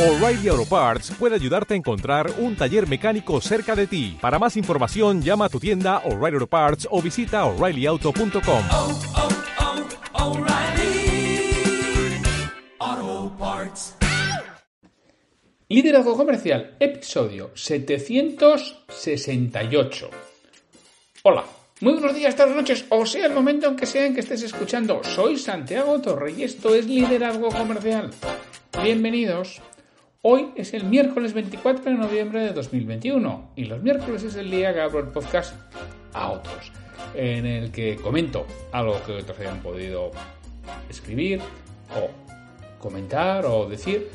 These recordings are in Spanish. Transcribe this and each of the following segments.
O'Reilly Auto Parts puede ayudarte a encontrar un taller mecánico cerca de ti. Para más información, llama a tu tienda O'Reilly Auto Parts o visita oreillyauto.com. oh, oh, O'Reilly Auto Parts. Liderazgo Comercial, episodio 768. Hola, muy buenos días, tardes, noches, o sea el momento en que sea en que estés escuchando. Soy Santiago Torre y esto es Liderazgo Comercial. Bienvenidos. Hoy es el miércoles 24 de noviembre de 2021 y los miércoles es el día que abro el podcast a otros, en el que comento algo que otros hayan podido escribir o comentar o decir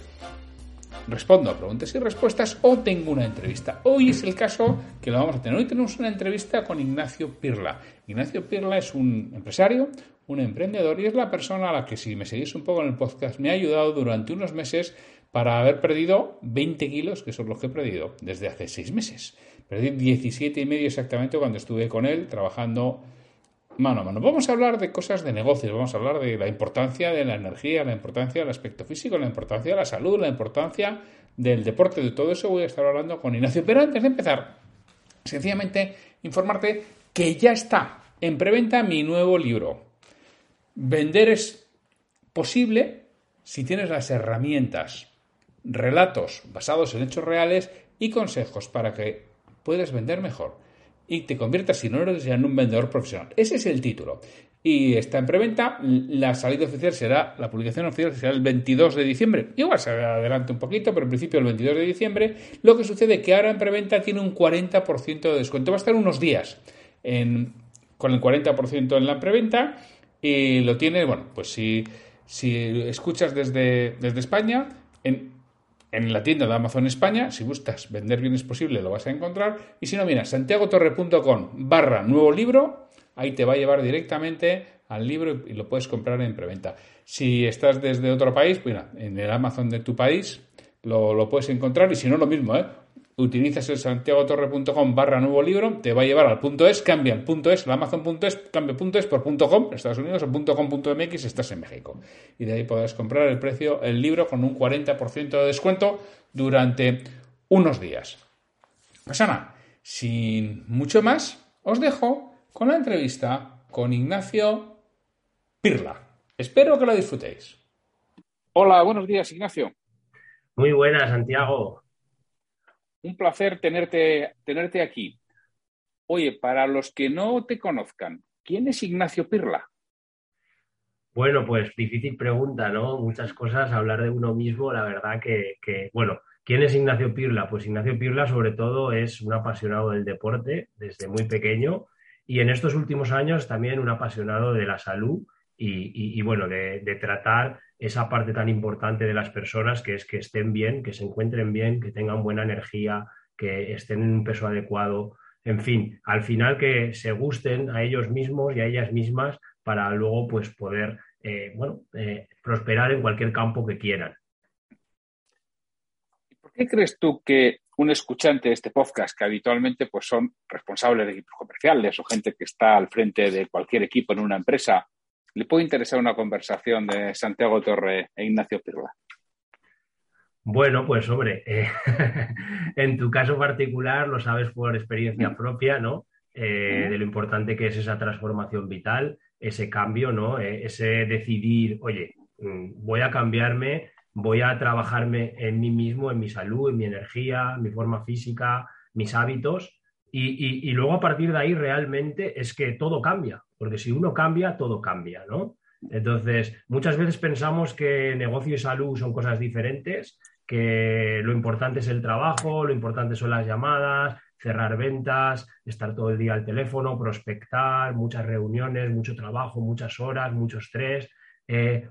respondo a preguntas y respuestas o tengo una entrevista. Hoy es el caso que lo vamos a tener. Hoy tenemos una entrevista con Ignacio Pirla. Ignacio Pirla es un empresario, un emprendedor y es la persona a la que si me seguís un poco en el podcast me ha ayudado durante unos meses para haber perdido 20 kilos, que son los que he perdido desde hace 6 meses. Perdí 17 y medio exactamente cuando estuve con él trabajando mano a mano. Vamos a hablar de cosas de negocios, vamos a hablar de la importancia de la energía, la importancia del aspecto físico, la importancia de la salud, la importancia del deporte, de todo eso voy a estar hablando con Ignacio. Pero antes de empezar, sencillamente informarte que ya está en preventa mi nuevo libro. Vender es posible si tienes las herramientas, relatos basados en hechos reales y consejos para que puedas vender mejor y te conviertas, si no eres ya, en un vendedor profesional. Ese es el título. Y está en preventa. La salida oficial será, la publicación oficial será el 22 de diciembre. Igual se adelante un poquito, pero en principio el 22 de diciembre. Lo que sucede es que ahora en preventa tiene un 40% de descuento. Va a estar unos días con el 40% en la preventa. Y lo tiene, bueno, pues si, si escuchas desde, desde España, en, en la tienda de Amazon España, si buscas vender bienes posible, lo vas a encontrar. Y si no, mira, santiagotorre.com barra nuevo libro, ahí te va a llevar directamente al libro y lo puedes comprar en preventa. Si estás desde otro país, pues mira, en el Amazon de tu país lo, lo puedes encontrar. Y si no, lo mismo, ¿eh? Utilizas el santiagotorre.com barra nuevo libro, te va a llevar al punto es, cambia el punto es, el amazon.es, cambia punto es por punto com Estados Unidos o punto com.mx si estás en México. Y de ahí podrás comprar el precio, el libro con un 40% de descuento durante unos días. Pues Ana, sin mucho más, os dejo con la entrevista con Ignacio Pirla. Espero que la disfrutéis. Hola, buenos días, Ignacio. Muy buenas, Santiago. Un placer tenerte, tenerte aquí. Oye, para los que no te conozcan, ¿quién es Ignacio Pirla? Bueno, pues difícil pregunta, ¿no? Muchas cosas, hablar de uno mismo, la verdad que, bueno, ¿quién es Ignacio Pirla? Pues Ignacio Pirla sobre todo es un apasionado del deporte desde muy pequeño y en estos últimos años también un apasionado de la salud y, bueno, de tratar esa parte tan importante de las personas que es que estén bien, que se encuentren bien, que tengan buena energía, que estén en un peso adecuado, en fin, al final que se gusten a ellos mismos y a ellas mismas para luego pues poder eh, bueno, eh, prosperar en cualquier campo que quieran. ¿Por qué crees tú que un escuchante de este podcast, que habitualmente pues, son responsables de equipos comerciales o gente que está al frente de cualquier equipo en una empresa, le puede interesar una conversación de Santiago Torre e Ignacio Pirla? Bueno, pues hombre, eh, en tu caso particular lo sabes por experiencia propia, ¿no? Eh, de lo importante que es esa transformación vital, ese cambio, ¿no? Eh, ese decidir, oye, voy a cambiarme, voy a trabajarme en mí mismo, en mi salud, en mi energía, mi forma física, mis hábitos, y, luego a partir de ahí realmente es que todo cambia, porque si uno cambia, todo cambia, ¿no? Entonces, muchas veces pensamos que negocio y salud son cosas diferentes, que lo importante es el trabajo, lo importante son las llamadas, cerrar ventas, estar todo el día al teléfono, prospectar, muchas reuniones, mucho trabajo, muchas horas, mucho estrés, eh,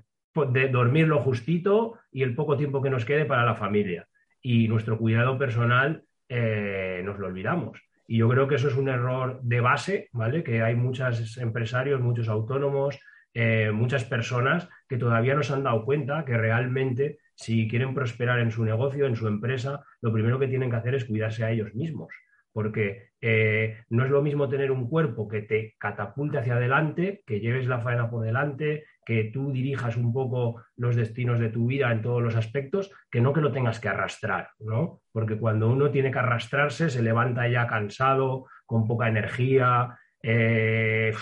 de dormir lo justito y el poco tiempo que nos quede para la familia. Y nuestro cuidado personal eh, nos lo olvidamos. Y yo creo que eso es un error de base, ¿vale? Que hay muchos empresarios, muchos autónomos, eh, muchas personas que todavía no se han dado cuenta que realmente si quieren prosperar en su negocio, en su empresa, lo primero que tienen que hacer es cuidarse a ellos mismos porque eh, no es lo mismo tener un cuerpo que te catapulte hacia adelante, que lleves la faena por delante, que tú dirijas un poco los destinos de tu vida en todos los aspectos, que no que lo tengas que arrastrar, ¿no? Porque cuando uno tiene que arrastrarse, se levanta ya cansado, con poca energía, eh,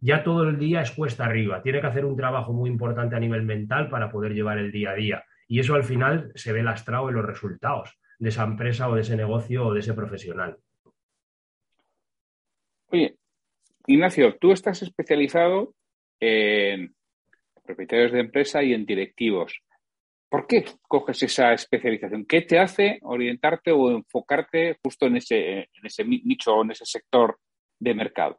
ya todo el día es cuesta arriba. Tiene que hacer un trabajo muy importante a nivel mental para poder llevar el día a día. Y eso al final se ve lastrado en los resultados de esa empresa o de ese negocio o de ese profesional. Oye, Ignacio, tú estás especializado en propietarios de empresa y en directivos. ¿Por qué coges esa especialización? ¿Qué te hace orientarte o enfocarte justo en ese, en ese nicho o en ese sector de mercado?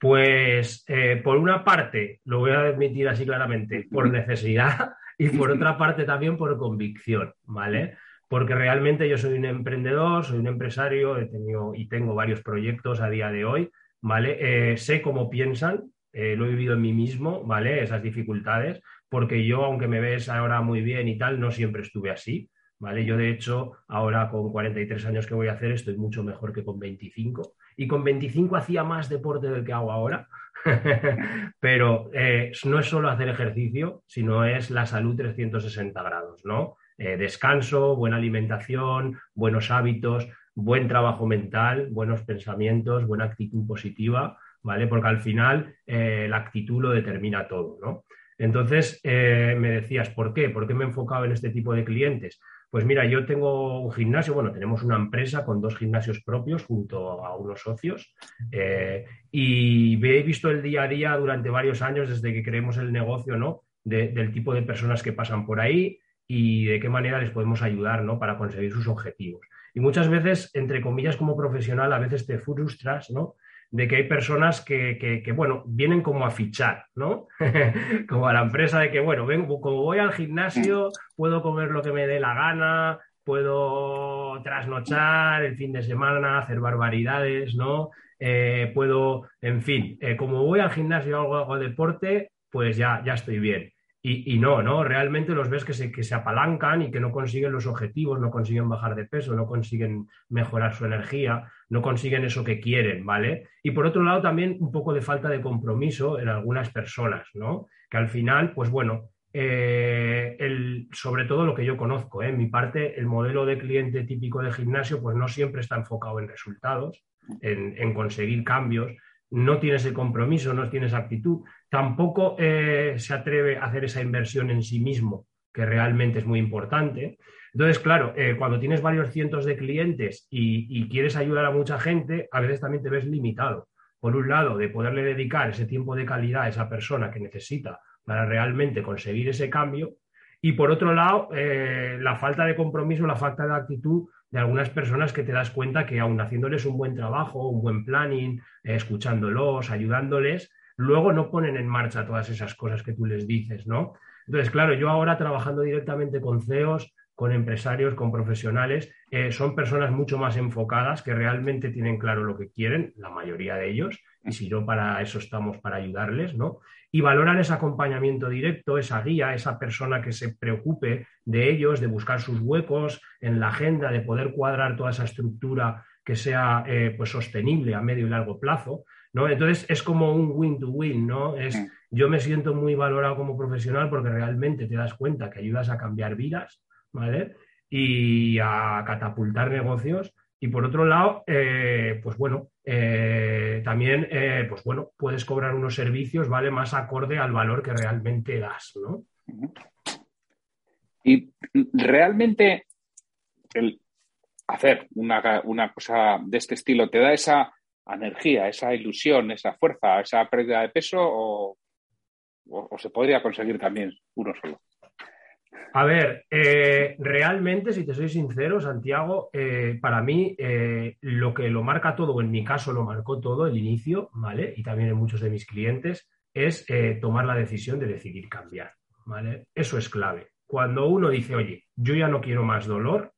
Pues eh, por una parte, lo voy a admitir así claramente, por necesidad y por otra parte también por convicción, ¿vale? Porque realmente yo soy un emprendedor, soy un empresario, he tenido y tengo varios proyectos a día de hoy, ¿vale? Eh, sé cómo piensan, eh, lo he vivido en mí mismo, ¿vale? Esas dificultades, porque yo, aunque me ves ahora muy bien y tal, no siempre estuve así, ¿vale? Yo, de hecho, ahora con 43 años que voy a hacer, estoy mucho mejor que con 25. Y con 25 hacía más deporte del que hago ahora, pero eh, no es solo hacer ejercicio, sino es la salud 360 grados, ¿no? Eh, descanso, buena alimentación, buenos hábitos, buen trabajo mental, buenos pensamientos, buena actitud positiva, ¿vale? Porque al final eh, la actitud lo determina todo, ¿no? Entonces, eh, me decías, ¿por qué? ¿Por qué me he enfocado en este tipo de clientes? Pues mira, yo tengo un gimnasio, bueno, tenemos una empresa con dos gimnasios propios junto a unos socios eh, y he visto el día a día durante varios años desde que creemos el negocio, ¿no? del tipo de personas que pasan por ahí y de qué manera les podemos ayudar, ¿no? Para conseguir sus objetivos. Y muchas veces, entre comillas, como profesional, a veces te frustras, ¿no? De que hay personas que, bueno, vienen como a fichar, ¿no? como a la empresa de que, bueno, vengo, como voy al gimnasio, puedo comer lo que me dé la gana, puedo trasnochar el fin de semana, hacer barbaridades, ¿no? Eh, puedo, en fin, eh, como voy al gimnasio o hago, deporte, pues ya, ya estoy bien. Y, no, ¿no? Realmente los ves que se, que se apalancan y que no consiguen los objetivos, no consiguen bajar de peso, no consiguen mejorar su energía, no consiguen eso que quieren, ¿vale? Y por otro lado también un poco de falta de compromiso en algunas personas, ¿no? Que al final, pues bueno, eh, el, sobre todo lo que yo conozco, ¿eh? en mi parte, el modelo de cliente típico de gimnasio, pues no siempre está enfocado en resultados, en, conseguir cambios, no tiene ese compromiso, no tiene esa actitud, tampoco eh, se atreve a hacer esa inversión en sí mismo, que realmente es muy importante. Entonces, claro, eh, cuando tienes varios cientos de clientes y, quieres ayudar a mucha gente, a veces también te ves limitado. Por un lado, de poderle dedicar ese tiempo de calidad a esa persona que necesita para realmente conseguir ese cambio. Y por otro lado, eh, la falta de compromiso, la falta de actitud de algunas personas que te das cuenta que aun haciéndoles un buen trabajo, un buen planning, escuchándolos, ayudándoles, luego no ponen en marcha todas esas cosas que tú les dices, ¿no? Entonces, claro, yo ahora trabajando directamente con CEOs, con empresarios, con profesionales, eh, son personas mucho más enfocadas que realmente tienen claro lo que quieren, la mayoría de ellos, y si yo para eso estamos, para ayudarles, ¿no? Y valoran ese acompañamiento directo, esa guía, esa persona que se preocupe de ellos, de buscar sus huecos en la agenda, de poder cuadrar toda esa estructura que sea eh, pues sostenible a medio y largo plazo. ¿No? Entonces es como un win to win, ¿no? Es, mm. yo me siento muy valorado como profesional porque realmente te das cuenta que ayudas a cambiar vidas, ¿vale? Y a catapultar negocios. Y por otro lado, eh, pues bueno, eh, también, eh, pues bueno, puedes cobrar unos servicios, ¿vale? Más acorde al valor que realmente das, ¿no? Y realmente el hacer una, una cosa de este estilo te da esa energía, esa ilusión, esa fuerza, esa pérdida de peso o, se podría conseguir también uno solo? A ver, eh, realmente, si te soy sincero, Santiago, eh, para mí eh, lo que lo marca todo, o en mi caso lo marcó todo, el inicio, ¿vale? Y también en muchos de mis clientes, es tomar la decisión de decidir cambiar, ¿vale? Eso es clave. Cuando uno dice, oye, yo ya no quiero más dolor,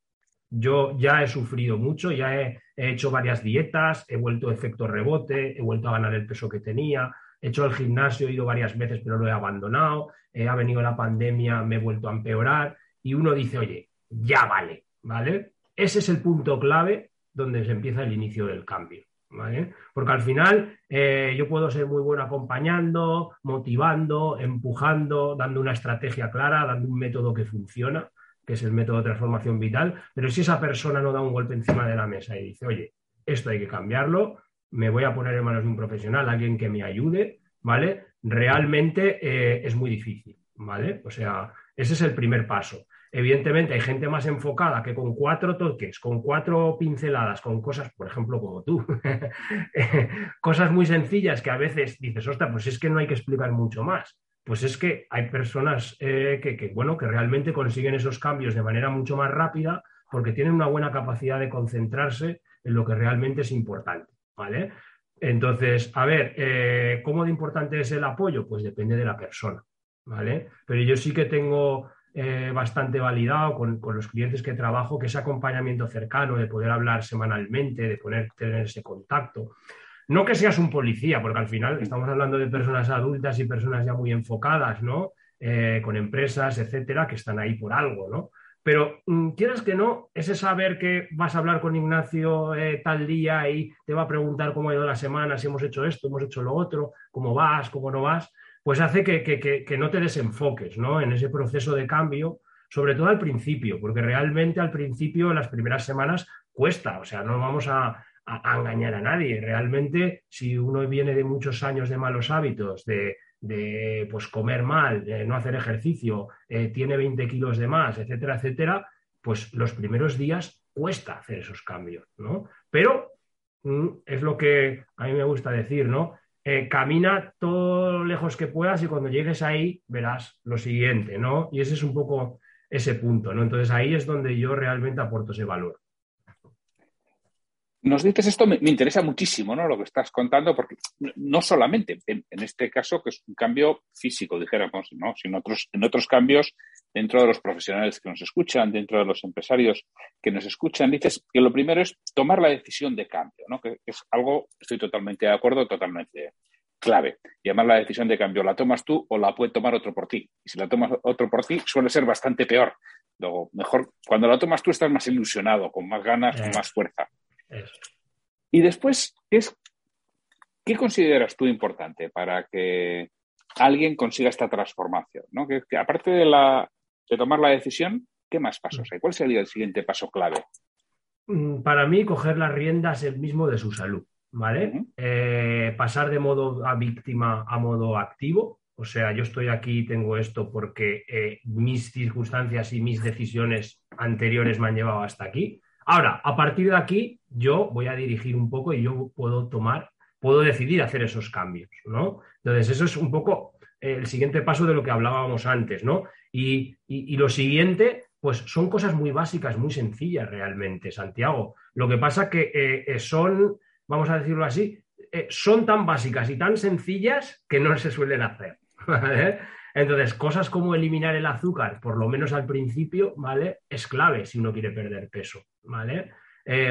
yo ya he sufrido mucho, ya he, hecho varias dietas, he vuelto efecto rebote, he vuelto a ganar el peso que tenía, he hecho el gimnasio, he ido varias veces, pero lo he abandonado, eh, ha venido la pandemia, me he vuelto a empeorar y uno dice, oye, ya vale, ¿vale? Ese es el punto clave donde se empieza el inicio del cambio. ¿Vale? Porque al final eh, yo puedo ser muy bueno acompañando, motivando, empujando, dando una estrategia clara, dando un método que funciona, que es el método de transformación vital, pero si esa persona no da un golpe encima de la mesa y dice, oye, esto hay que cambiarlo, me voy a poner en manos de un profesional, alguien que me ayude, ¿vale? Realmente eh, es muy difícil, ¿vale? O sea, ese es el primer paso. Evidentemente hay gente más enfocada que con cuatro toques, con cuatro pinceladas, con cosas, por ejemplo, como tú, cosas muy sencillas que a veces dices, ostras, pues es que no hay que explicar mucho más. Pues es que hay personas eh, que, bueno, que realmente consiguen esos cambios de manera mucho más rápida porque tienen una buena capacidad de concentrarse en lo que realmente es importante, ¿vale? Entonces, a ver, eh, ¿cómo de importante es el apoyo? Pues depende de la persona, ¿vale? Pero yo sí que tengo eh, bastante validado con, los clientes que trabajo, que ese acompañamiento cercano, de poder hablar semanalmente, de poder tener ese contacto. No que seas un policía, porque al final estamos hablando de personas adultas y personas ya muy enfocadas, ¿no? Eh, con empresas, etcétera, que están ahí por algo, ¿no? Pero mm, quieras que no, ese saber que vas a hablar con Ignacio eh, tal día y te va a preguntar cómo ha ido la semana, si hemos hecho esto, hemos hecho lo otro, cómo vas, cómo no vas, pues hace que, no te desenfoques ¿no? en ese proceso de cambio, sobre todo al principio, porque realmente al principio, las primeras semanas, cuesta, o sea, no vamos a, engañar a nadie. Realmente, si uno viene de muchos años de malos hábitos, de, pues, comer mal, de no hacer ejercicio, eh, tiene 20 kilos de más, etcétera, etcétera, pues los primeros días cuesta hacer esos cambios, ¿no? Pero mm, es lo que a mí me gusta decir, ¿no? Eh, camina todo lejos que puedas y cuando llegues ahí verás lo siguiente, ¿no? Y ese es un poco ese punto, ¿no? Entonces ahí es donde yo realmente aporto ese valor. Nos dices esto, me, interesa muchísimo, ¿no? Lo que estás contando, porque no solamente en, este caso, que es un cambio físico, dijéramos, ¿no? Sino otros, en otros cambios dentro de los profesionales que nos escuchan, dentro de los empresarios que nos escuchan, dices que lo primero es tomar la decisión de cambio, ¿no? que es algo, estoy totalmente de acuerdo, totalmente clave. Llamar la decisión de cambio, ¿la tomas tú o la puede tomar otro por ti? Y si la tomas otro por ti, suele ser bastante peor. Luego, mejor, cuando la tomas tú estás más ilusionado, con más ganas, con más fuerza. Y después, ¿qué, es, ¿qué consideras tú importante para que alguien consiga esta transformación? ¿no? que aparte de la, de tomar la decisión, ¿qué más pasos hay? ¿Cuál sería el siguiente paso clave? Mm, para mí, coger las riendas el mismo de su salud, ¿vale? Eh, pasar de modo a víctima a modo activo. O sea, yo estoy aquí, tengo esto porque eh, mis circunstancias y mis decisiones anteriores me han llevado hasta aquí. Ahora, a partir de aquí, yo voy a dirigir un poco y yo puedo tomar, puedo decidir hacer esos cambios, ¿no? Entonces, eso es un poco el siguiente paso de lo que hablábamos antes, ¿no? Y, lo siguiente, pues son cosas muy básicas, muy sencillas realmente, Santiago. Lo que pasa que eh, eh, son, vamos a decirlo así, eh, son tan básicas y tan sencillas que no se suelen hacer. Entonces, cosas como eliminar el azúcar, por lo menos al principio, ¿vale? Es clave si uno quiere perder peso, ¿vale?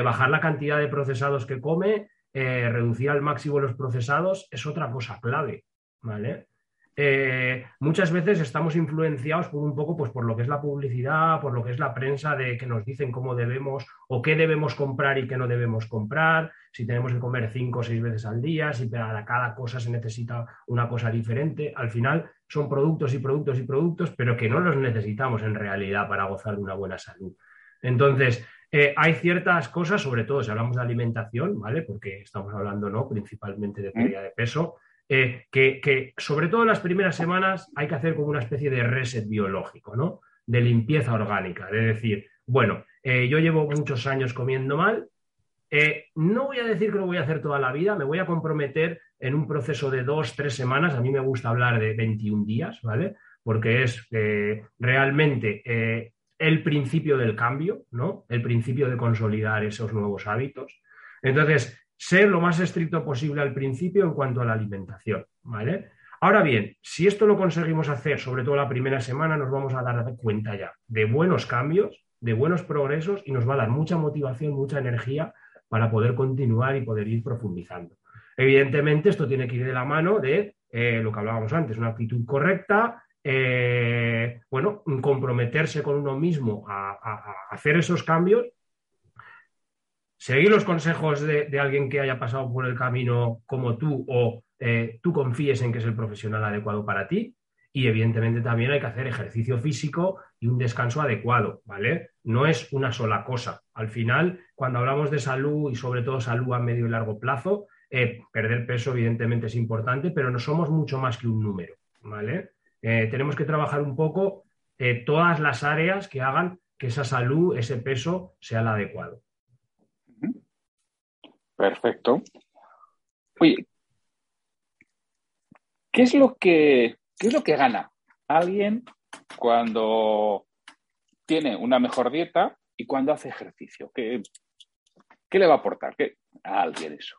bajar la cantidad de procesados que come, reducir al máximo los procesados, es otra cosa clave, ¿vale? Eh, muchas veces estamos influenciados por un poco pues, por lo que es la publicidad, por lo que es la prensa de que nos dicen cómo debemos o qué debemos comprar y qué no debemos comprar, si tenemos que comer cinco o seis veces al día, si para cada cosa se necesita una cosa diferente. Al final son productos y productos y productos, pero que no los necesitamos en realidad para gozar de una buena salud. Entonces, eh, hay ciertas cosas, sobre todo si hablamos de alimentación, ¿vale? Porque estamos hablando, ¿no? Principalmente de pérdida de peso eh, que, sobre todo en las primeras semanas hay que hacer como una especie de reset biológico, ¿no? De limpieza orgánica, de decir, bueno, eh, yo llevo muchos años comiendo mal, eh, no voy a decir que lo voy a hacer toda la vida, me voy a comprometer en un proceso de dos, tres semanas, a mí me gusta hablar de 21 días, ¿vale? Porque es realmente el principio del cambio, ¿no? El principio de consolidar esos nuevos hábitos. Entonces, ser lo más estricto posible al principio en cuanto a la alimentación, ¿vale? Ahora bien, si esto lo conseguimos hacer, sobre todo la primera semana, nos vamos a dar cuenta ya de buenos cambios, de buenos progresos y nos va a dar mucha motivación, mucha energía para poder continuar y poder ir profundizando. Evidentemente, esto tiene que ir de la mano de eh, lo que hablábamos antes, una actitud correcta, eh, bueno, comprometerse con uno mismo a hacer esos cambios seguir los consejos de, alguien que haya pasado por el camino como tú o eh, tú confíes en que es el profesional adecuado para ti. Y evidentemente también hay que hacer ejercicio físico y un descanso adecuado, ¿vale? No es una sola cosa. Al final, cuando hablamos de salud y sobre todo salud a medio y largo plazo, eh, perder peso evidentemente es importante, pero no somos mucho más que un número, ¿vale? Eh, tenemos que trabajar un poco todas las áreas que hagan que esa salud, ese peso sea el adecuado. Perfecto. Oye, ¿qué es lo que, es lo que gana alguien cuando tiene una mejor dieta y cuando hace ejercicio? ¿Qué, qué le va a aportar a alguien eso?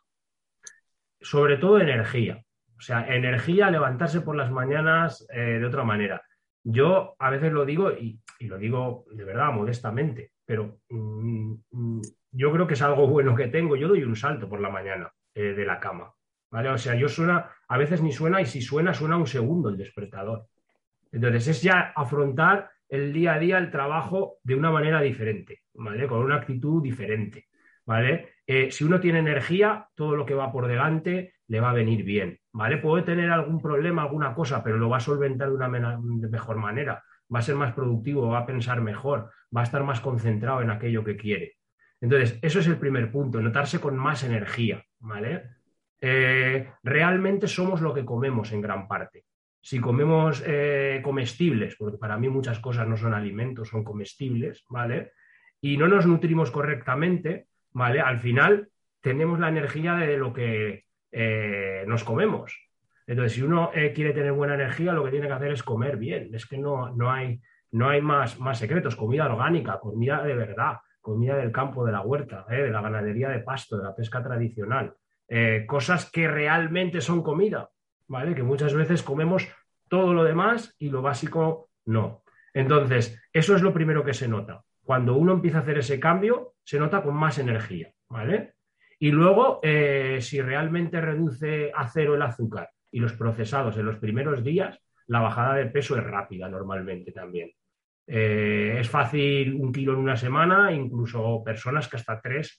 Sobre todo energía. O sea, energía, levantarse por las mañanas eh, de otra manera. Yo a veces lo digo y, lo digo de verdad, modestamente, pero mm, mm, yo creo que es algo bueno que tengo. Yo doy un salto por la mañana eh, de la cama. ¿Vale? O sea, yo suena, a veces ni suena y si suena, suena un segundo el despertador. Entonces es ya afrontar el día a día, el trabajo de una manera diferente, ¿vale? Con una actitud diferente, ¿vale? Eh, si uno tiene energía, todo lo que va por delante le va a venir bien, ¿vale? Puede tener algún problema, alguna cosa, pero lo va a solventar de una mejor manera, va a ser más productivo, va a pensar mejor, va a estar más concentrado en aquello que quiere. Entonces, eso es el primer punto, notarse con más energía, ¿vale? Eh, realmente somos lo que comemos en gran parte. Si comemos eh, comestibles, porque para mí muchas cosas no son alimentos, son comestibles, ¿vale? Y no nos nutrimos correctamente, ¿vale? Al final tenemos la energía de lo que eh, nos comemos. Entonces, si uno quiere tener buena energía, lo que tiene que hacer es comer bien. Es que no, no hay, no hay más, más secretos. Comida orgánica, comida de verdad comida del campo, de la huerta, de la ganadería de pasto, de la pesca tradicional, eh, cosas que realmente son comida, ¿vale? Que muchas veces comemos todo lo demás y lo básico no. Entonces, eso es lo primero que se nota. Cuando uno empieza a hacer ese cambio, se nota con más energía, ¿vale? Y luego, eh, si realmente reduce a cero el azúcar y los procesados en los primeros días, la bajada de peso es rápida normalmente también. Eh, es fácil un kilo en una semana, incluso personas que hasta tres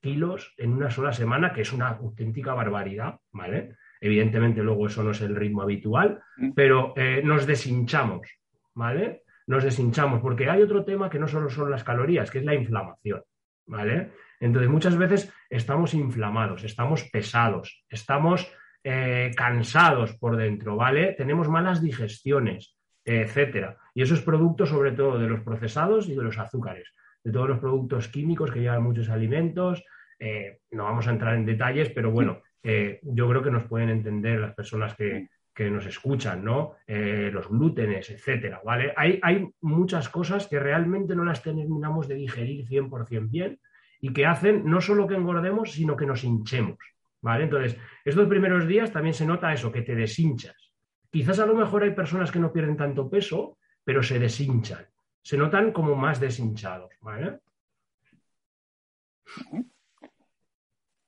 kilos en una sola semana, que es una auténtica barbaridad, ¿vale? Evidentemente luego eso no es el ritmo habitual, mm. pero eh, nos deshinchamos, ¿vale? Nos deshinchamos, porque hay otro tema que no solo son las calorías, que es la inflamación, ¿vale? Entonces muchas veces estamos inflamados, estamos pesados, estamos eh, cansados por dentro, ¿vale? Tenemos malas digestiones, etcétera. Y eso es producto sobre todo de los procesados y de los azúcares, de todos los productos químicos que llevan muchos alimentos. Eh, no vamos a entrar en detalles, pero bueno, eh, yo creo que nos pueden entender las personas que, nos escuchan, ¿no? Eh, los glútenes, etcétera, ¿vale? Hay, hay muchas cosas que realmente no las terminamos de digerir 100% bien y que hacen no solo que engordemos, sino que nos hinchemos, ¿vale? Entonces, estos primeros días también se nota eso, que te deshinchas. Quizás a lo mejor hay personas que no pierden tanto peso, pero se deshinchan. Se notan como más deshinchados.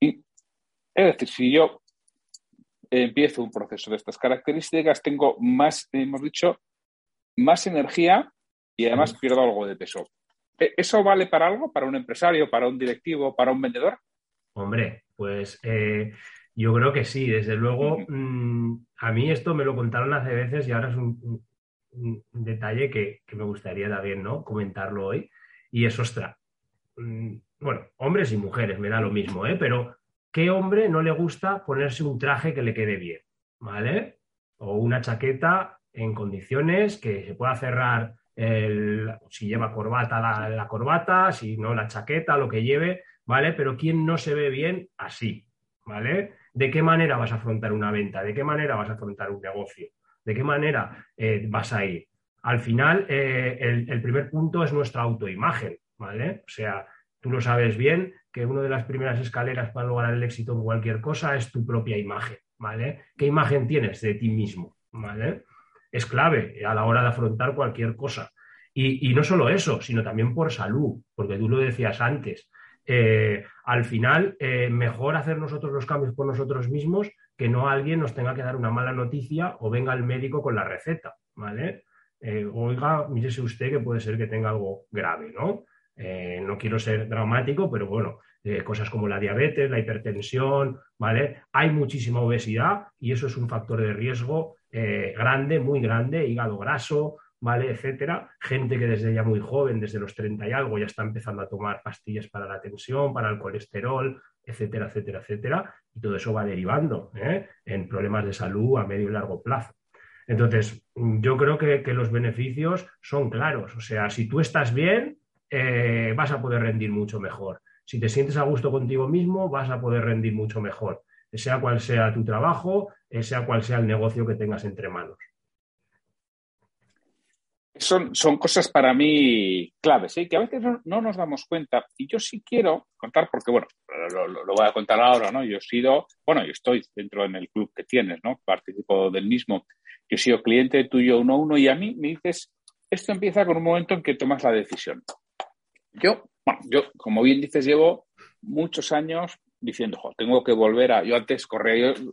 Y, es decir, si yo empiezo un proceso de estas características, tengo más, hemos dicho, más energía y además pierdo algo de peso. ¿E, ¿Eso vale para algo? ¿Para un empresario, para un directivo, para un vendedor? Hombre, pues eh, yo creo que sí, desde luego. Mm, a mí esto me lo contaron hace veces y ahora es un, detalle que, me gustaría también ¿no? comentarlo hoy. Y es, ostra, mm, bueno, hombres y mujeres, me da lo mismo, ¿eh? pero ¿qué hombre no le gusta ponerse un traje que le quede bien? ¿Vale? O una chaqueta en condiciones que se pueda cerrar el, si lleva corbata la, la, corbata, si no la chaqueta, lo que lleve, ¿vale? Pero ¿quién no se ve bien así? ¿Vale? ¿De qué manera vas a afrontar una venta? ¿De qué manera vas a afrontar un negocio? ¿De qué manera eh, vas a ir? Al final, eh, el, primer punto es nuestra autoimagen, ¿vale? O sea, tú lo sabes bien que una de las primeras escaleras para lograr el éxito en cualquier cosa es tu propia imagen, ¿vale? ¿Qué imagen tienes de ti mismo, ¿vale? Es clave a la hora de afrontar cualquier cosa. y no solo eso, sino también por salud, porque tú lo decías antes, eh, al final, eh, mejor hacer nosotros los cambios por nosotros mismos que no alguien nos tenga que dar una mala noticia o venga el médico con la receta, ¿vale? Eh, oiga, mírese usted que puede ser que tenga algo grave, ¿no? no quiero ser dramático, pero bueno, cosas como la diabetes, la hipertensión, ¿vale? Hay muchísima obesidad y eso es un factor de riesgo grande, muy grande, hígado graso, ¿vale? Etcétera. Gente que desde ya muy joven, desde los 30 y algo, ya está empezando a tomar pastillas para la tensión, para el colesterol, etcétera, etcétera, etcétera. Y todo eso va derivando ¿eh? en problemas de salud a medio y largo plazo. Entonces, yo creo que, los beneficios son claros. O sea, si tú estás bien, eh, vas a poder rendir mucho mejor. Si te sientes a gusto contigo mismo, vas a poder rendir mucho mejor, sea cual sea tu trabajo, sea cual sea el negocio que tengas entre manos. Son, son cosas para mí claves, ¿eh? que a veces no, nos damos cuenta. Y yo sí quiero contar, porque bueno, lo, voy a contar ahora, ¿no? Yo he sido, bueno, yo estoy dentro en el club que tienes, ¿no? Participo del mismo. Yo he sido cliente tuyo uno a uno y a mí me dices, esto empieza con un momento en que tomas la decisión. Yo, bueno, yo, como bien dices, llevo muchos años diciendo, tengo que volver a. Yo antes corría, yo,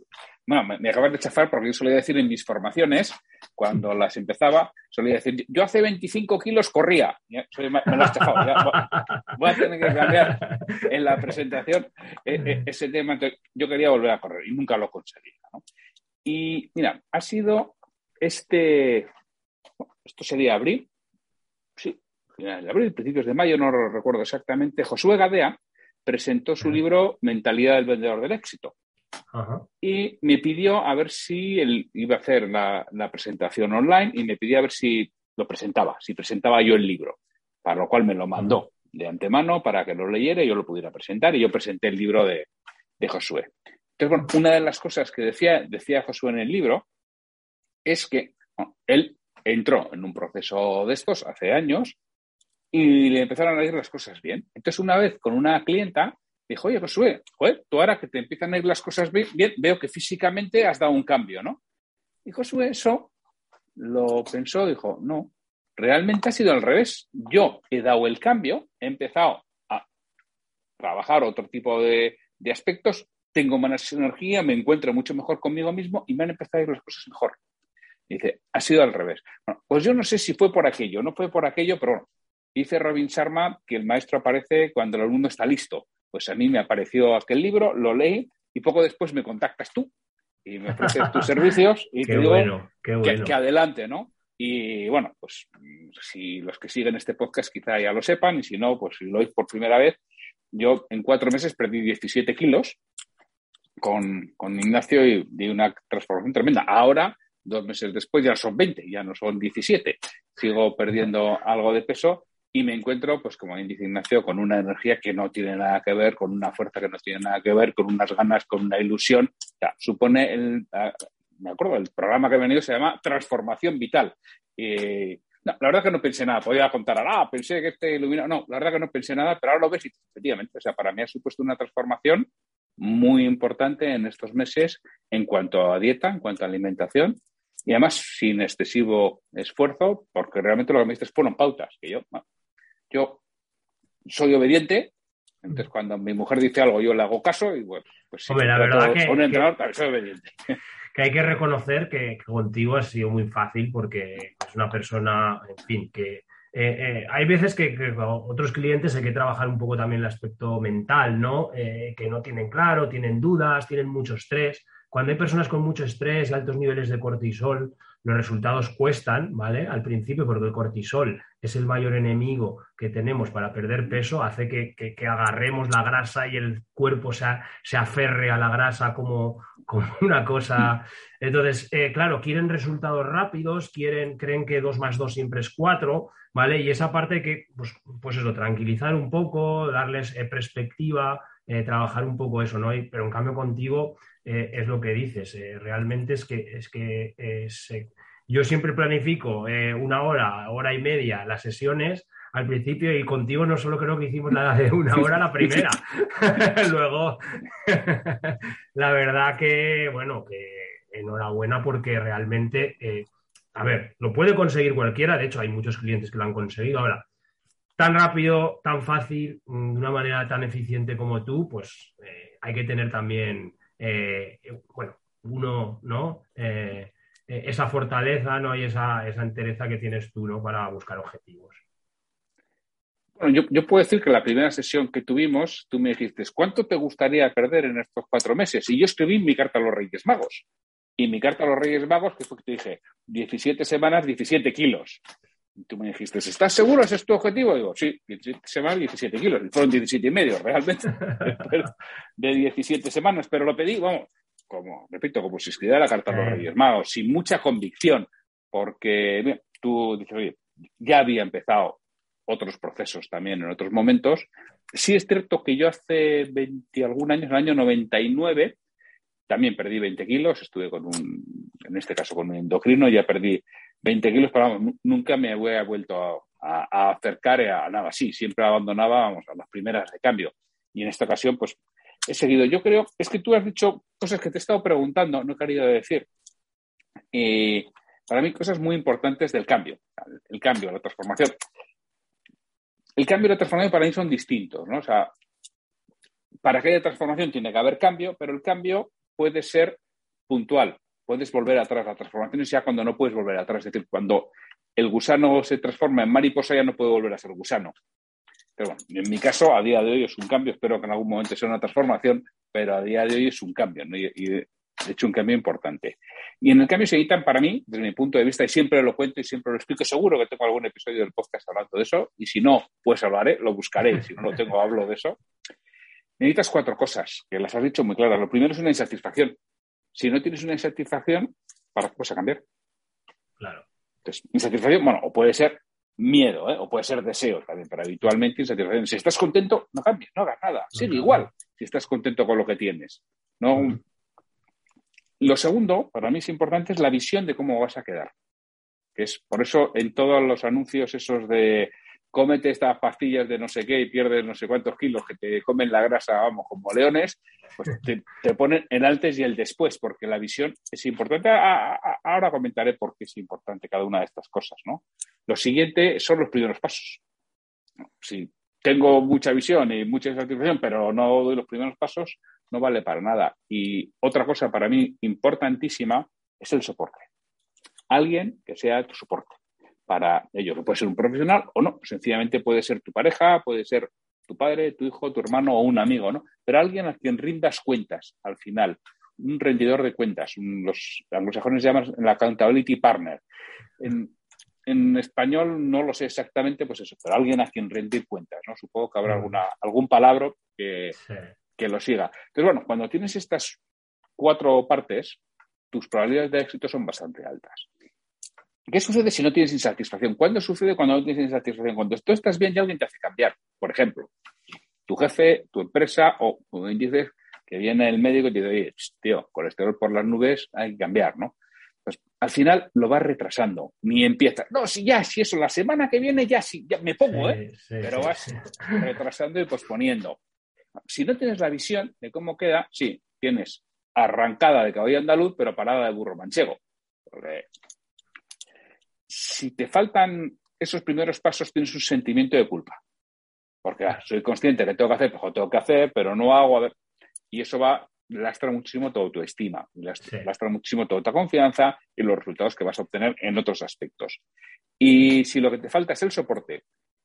bueno, me, me acabas de chafar porque yo solía decir en mis formaciones, cuando las empezaba, solía decir, yo hace 25 kilos corría. me, lo has chafado. voy a tener que cambiar en la presentación eh, eh, ese tema. yo quería volver a correr y nunca lo conseguí. Y mira, ha sido este. esto sería abril. Sí, finales de abril, principios de mayo, no lo recuerdo exactamente. Josué Gadea presentó su libro Mentalidad del Vendedor del Éxito. Y me pidió a ver si él iba a hacer la, presentación online y me pidió a ver si lo presentaba, si presentaba yo el libro, para lo cual me lo mandó de antemano para que lo leyera y yo lo pudiera presentar y yo presenté el libro de, Josué. Entonces, bueno, una de las cosas que decía, decía Josué en el libro es que él entró en un proceso de estos hace años y le empezaron a ir las cosas bien. Entonces, una vez con una clienta, dijo, oye, Josué, joder, tú ahora que te empiezan a ir las cosas bien, veo que físicamente has dado un cambio, ¿no? Y Josué eso lo pensó, dijo, no, realmente ha sido al revés. Yo he dado el cambio, he empezado a trabajar otro tipo de, aspectos, tengo más energía, me encuentro mucho mejor conmigo mismo y me han empezado a ir las cosas mejor. dice, ha sido al revés. Bueno, pues yo no sé si fue por aquello, no fue por aquello, pero bueno, dice Robin Sharma que el maestro aparece cuando el alumno está listo. Pues a mí me apareció aquel libro, lo leí y poco después me contactas tú y me ofreces tus servicios y te digo que, adelante, ¿no? Y bueno, pues si los que siguen este podcast quizá ya lo sepan y si no, pues si lo oís por primera vez, yo en cuatro meses perdí 17 kilos con, con Ignacio y di una transformación tremenda. Ahora, dos meses después, ya son 20, ya no son 17. Sigo perdiendo algo de peso y me encuentro, pues como bien dice Ignacio, con una energía que no tiene nada que ver, con una fuerza que no tiene nada que ver, con unas ganas, con una ilusión. Supone el, ah, me acuerdo, el programa que he venido se llama Transformación Vital. la verdad que no pensé nada, podía contar, ah, pensé que este iluminado, no, la verdad que no pensé nada, pero ahora lo ves y efectivamente, o sea, para mí ha supuesto una transformación muy importante en estos meses en cuanto a dieta, en cuanto a alimentación y además sin excesivo esfuerzo, porque realmente lo que me dices fueron pautas, que yo, yo soy obediente, entonces cuando mi mujer dice algo yo le hago caso y bueno, pues sí, la verdad que, un entrenador soy obediente. Que hay que reconocer que, contigo ha sido muy fácil porque es una persona, en fin, que eh, eh, hay veces que, otros clientes hay que trabajar un poco también el aspecto mental, ¿no? Eh, que no tienen claro, tienen dudas, tienen mucho estrés. Cuando hay personas con mucho estrés y altos niveles de cortisol, los resultados cuestan, ¿vale? Al principio, porque el cortisol es el mayor enemigo que tenemos para perder peso, hace que, agarremos la grasa y el cuerpo se, se aferre a la grasa como, como una cosa. Entonces, eh, claro, quieren resultados rápidos, quieren, creen que 2 más 2 siempre es 4, ¿vale? Y esa parte que, pues, pues eso, tranquilizar un poco, darles eh, perspectiva, eh, trabajar un poco eso, ¿no? pero en cambio contigo eh, es lo que dices. Eh, realmente es que, es que yo siempre planifico una hora, hora y media las sesiones al principio y contigo no solo creo que hicimos nada de una hora la primera. Luego, la verdad que, bueno, que enhorabuena porque realmente, a ver, lo puede conseguir cualquiera, de hecho hay muchos clientes que lo han conseguido. Ahora, tan rápido, tan fácil, mm, de una manera tan eficiente como tú, pues hay que tener también eh, bueno, uno, ¿no? Eh, eh, esa fortaleza, ¿no? Y esa, esa entereza que tienes tú, ¿no? Para buscar objetivos. Bueno, yo, puedo decir que la primera sesión que tuvimos, tú me dijiste, ¿cuánto te gustaría perder en estos cuatro meses? Y yo escribí mi carta a los Reyes Magos. Y mi carta a los Reyes Magos, que fue que te dije, 17 semanas, 17 kilos. Tú me dijiste, ¿estás seguro? ¿Ese es tu objetivo? digo, sí, 17 semanas, 17 kilos. Y fueron 17 y medio, realmente, de 17 semanas. Pero lo pedí, vamos, como, repito, como si escribiera la carta a los Reyes Magos, sin mucha convicción, porque tú dices, oye, ya había empezado otros procesos también en otros momentos. Sí es cierto que yo hace 20 algún años, en el año 99, también perdí 20 kilos, estuve con un, en este caso con un endocrino, ya perdí 20 kilos, pero nunca me había vuelto a, acercar a nada así, siempre abandonaba a las primeras de cambio. Y en esta ocasión, pues he seguido. Yo creo, es que tú has dicho cosas que te he estado preguntando, no he querido decir. Y para mí, cosas muy importantes del cambio, el cambio, la transformación el cambio y la transformación para mí son distintos, ¿no? O sea, para que haya transformación tiene que haber cambio, pero el cambio puede ser puntual. Puedes volver atrás. La transformación es ya cuando no puedes volver atrás. Es decir, cuando el gusano se transforma en mariposa ya no puede volver a ser gusano. Pero bueno, en mi caso, a día de hoy es un cambio. Espero que en algún momento sea una transformación, pero a día de hoy es un cambio. ¿no? y, He hecho un cambio importante. Y en el cambio se editan para mí, desde mi punto de vista, y siempre lo cuento y siempre lo explico, seguro que tengo algún episodio del podcast hablando de eso, y si no, pues hablaré, lo buscaré, si no lo tengo, hablo de eso. Necesitas cuatro cosas, que las has dicho muy claras. Lo primero es una insatisfacción. Si no tienes una insatisfacción, ¿para qué vas a cambiar? Claro. Entonces, insatisfacción, bueno, o puede ser miedo, ¿eh? o puede ser deseo también, pero habitualmente insatisfacción. Si estás contento, no cambies, no hagas nada, sigue igual si estás contento con lo que tienes. No, lo segundo, para mí es importante, es la visión de cómo vas a quedar. Que es por eso en todos los anuncios esos de cómete estas pastillas de no sé qué y pierdes no sé cuántos kilos que te comen la grasa, vamos, como leones, pues te, ponen el antes y el después, porque la visión es importante. ahora comentaré por qué es importante cada una de estas cosas, ¿no? Lo siguiente son los primeros pasos. Si tengo mucha visión y mucha satisfacción, pero no doy los primeros pasos, no vale para nada. Y otra cosa para mí importantísima es el soporte. Alguien que sea tu soporte para ello, que puede ser un profesional o no, sencillamente puede ser tu pareja, puede ser tu padre, tu hijo, tu hermano o un amigo, ¿no? Pero alguien a quien rindas cuentas al final, un rendidor de cuentas, los anglosajones llaman el accountability partner. En, español no lo sé exactamente, pues eso, pero alguien a quien rendir cuentas, ¿no? Supongo que habrá mm. alguna, algún palabra que, que lo siga. Entonces, bueno, cuando tienes estas cuatro partes, tus probabilidades de éxito son bastante altas. ¿Qué sucede si no tienes insatisfacción? ¿Cuándo sucede cuando no tienes insatisfacción? Cuando tú estás bien y alguien te hace cambiar. Por ejemplo, tu jefe, tu empresa o, como dices, que viene el médico y te dice, oye, tío, colesterol por las nubes, hay que cambiar, ¿no? Pues al final lo vas retrasando, ni empieza. No, si ya, si eso, la semana que viene ya, sí, ya me pongo, ¿eh? Pero vas retrasando y posponiendo. Si no tienes la visión de cómo queda, sí, tienes arrancada de caballo andaluz, pero parada de burro manchego. Si te faltan esos primeros pasos, tienes un sentimiento de culpa. Porque ah, soy consciente que tengo que hacer, pues tengo que hacer, pero no hago. A ver. Y eso va, lastra muchísimo tu autoestima, lastra, lastra muchísimo toda tu confianza y los resultados que vas a obtener en otros aspectos. Y si lo que te falta es el soporte,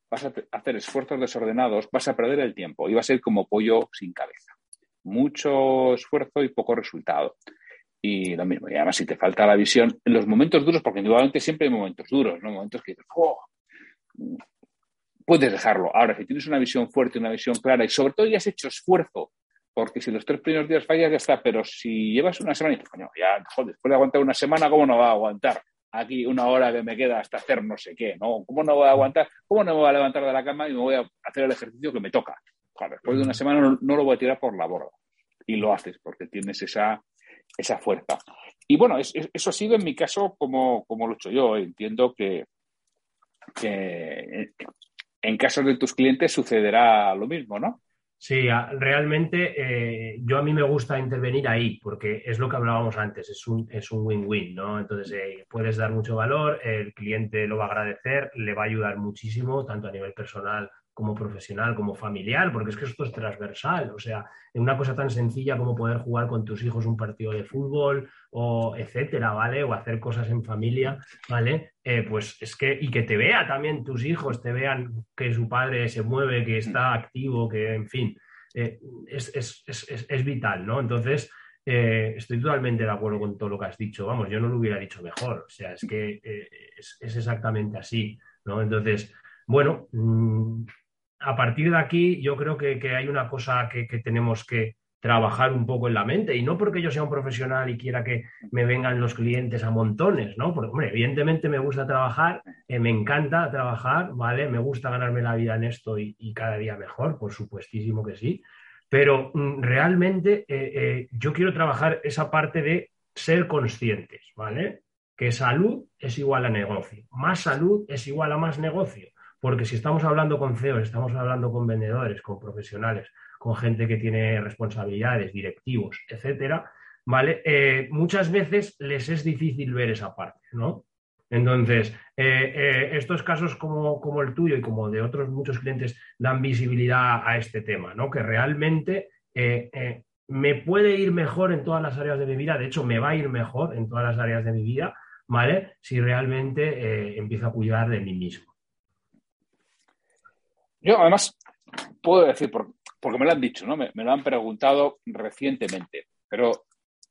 vas a hacer esfuerzos desordenados, vas a perder el tiempo y va a ser como pollo sin cabeza. Mucho esfuerzo y poco resultado. Y lo mismo, y además si te falta la visión en los momentos duros, porque indudablemente siempre hay momentos duros, ¿no? Momentos que dices, ¡oh! puedes dejarlo. Ahora, si tienes una visión fuerte, una visión clara y sobre todo ya has hecho esfuerzo, porque si los tres primeros días fallas ya está, pero si llevas una semana y dices, coño, ya, joder, después de aguantar una semana, ¿cómo no va a aguantar? aquí una hora que me queda hasta hacer no sé qué, ¿no? ¿Cómo no voy a aguantar? ¿Cómo no me voy a levantar de la cama y me voy a hacer el ejercicio que me toca? después de una semana no, lo voy a tirar por la borda. Y lo haces porque tienes esa, esa fuerza. Y bueno, eso ha sido en mi caso como, como lo he hecho yo. Entiendo que, que en caso de tus clientes sucederá lo mismo, ¿no? Sí, realmente eh, yo a mí me gusta intervenir ahí, porque es lo que hablábamos antes, es un es un win-win, ¿no? Entonces eh, puedes dar mucho valor, el cliente lo va a agradecer, le va a ayudar muchísimo, tanto a nivel personal como profesional, como familiar, porque es que esto es transversal. O sea, en una cosa tan sencilla como poder jugar con tus hijos un partido de fútbol o etcétera, ¿vale? O hacer cosas en familia, ¿vale? Eh, pues es que, y que te vea también tus hijos, te vean que su padre se mueve, que está activo, que, en fin, eh, es, es, vital, ¿no? Entonces, eh, estoy totalmente de acuerdo con todo lo que has dicho. Vamos, yo no lo hubiera dicho mejor. O sea, es que es, exactamente así, ¿no? Entonces, bueno, mm, a partir de aquí yo creo que, hay una cosa que, tenemos que trabajar un poco en la mente y no porque yo sea un profesional y quiera que me vengan los clientes a montones, ¿no? Porque, hombre, evidentemente me gusta trabajar, eh, me encanta trabajar, ¿vale? Me gusta ganarme la vida en esto y, cada día mejor, por supuestísimo que sí, pero mm, realmente eh, eh, yo quiero trabajar esa parte de ser conscientes, ¿vale? Que salud es igual a negocio, más salud es igual a más negocio. Porque si estamos hablando con CEOs, estamos hablando con vendedores, con profesionales, con gente que tiene responsabilidades, directivos, etcétera, ¿vale? Eh, muchas veces les es difícil ver esa parte, ¿no? Entonces, eh, eh, estos casos como, como, el tuyo y como de otros muchos clientes dan visibilidad a este tema, ¿no? Que realmente me puede ir mejor en todas las áreas de mi vida, de hecho, me va a ir mejor en todas las áreas de mi vida, ¿vale? Si realmente empiezo a cuidar de mí mismo. Yo, además, puedo decir, porque me lo han dicho, ¿no? Me, lo han preguntado recientemente, pero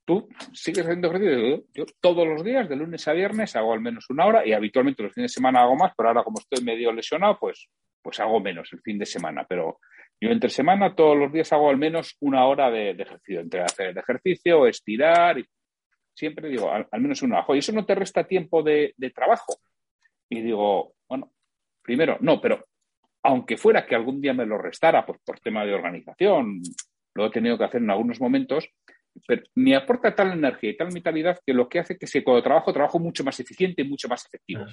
tú sigues haciendo ejercicio. Yo, todos los días, de lunes a viernes, hago al menos una hora y habitualmente los fines de semana hago más, pero ahora como estoy medio lesionado, pues, pues hago menos el fin de semana. Pero yo entre semana todos los días hago al menos una hora de, ejercicio, entre hacer el ejercicio, estirar, y siempre digo, al, menos una hora. Y eso no te resta tiempo de trabajo. Y digo, bueno, primero, no, pero aunque fuera que algún día me lo restara por, por tema de organización, lo he tenido que hacer en algunos momentos, pero me aporta tal energía y tal vitalidad que lo que hace que si cuando trabajo, trabajo mucho más eficiente y mucho más efectivo.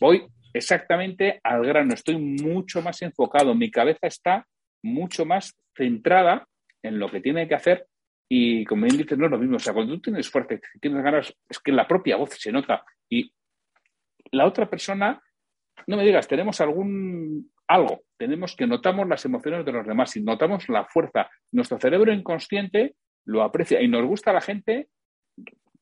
Voy exactamente al grano, estoy mucho más enfocado, mi cabeza está mucho más centrada en lo que tiene que hacer y como bien dices, no es lo mismo. O sea, cuando tú tienes fuerte, tienes ganas, es que la propia voz se nota y la otra persona no me digas, tenemos algún algo, tenemos que notamos las emociones de los demás y notamos la fuerza. Nuestro cerebro inconsciente lo aprecia y nos gusta a la gente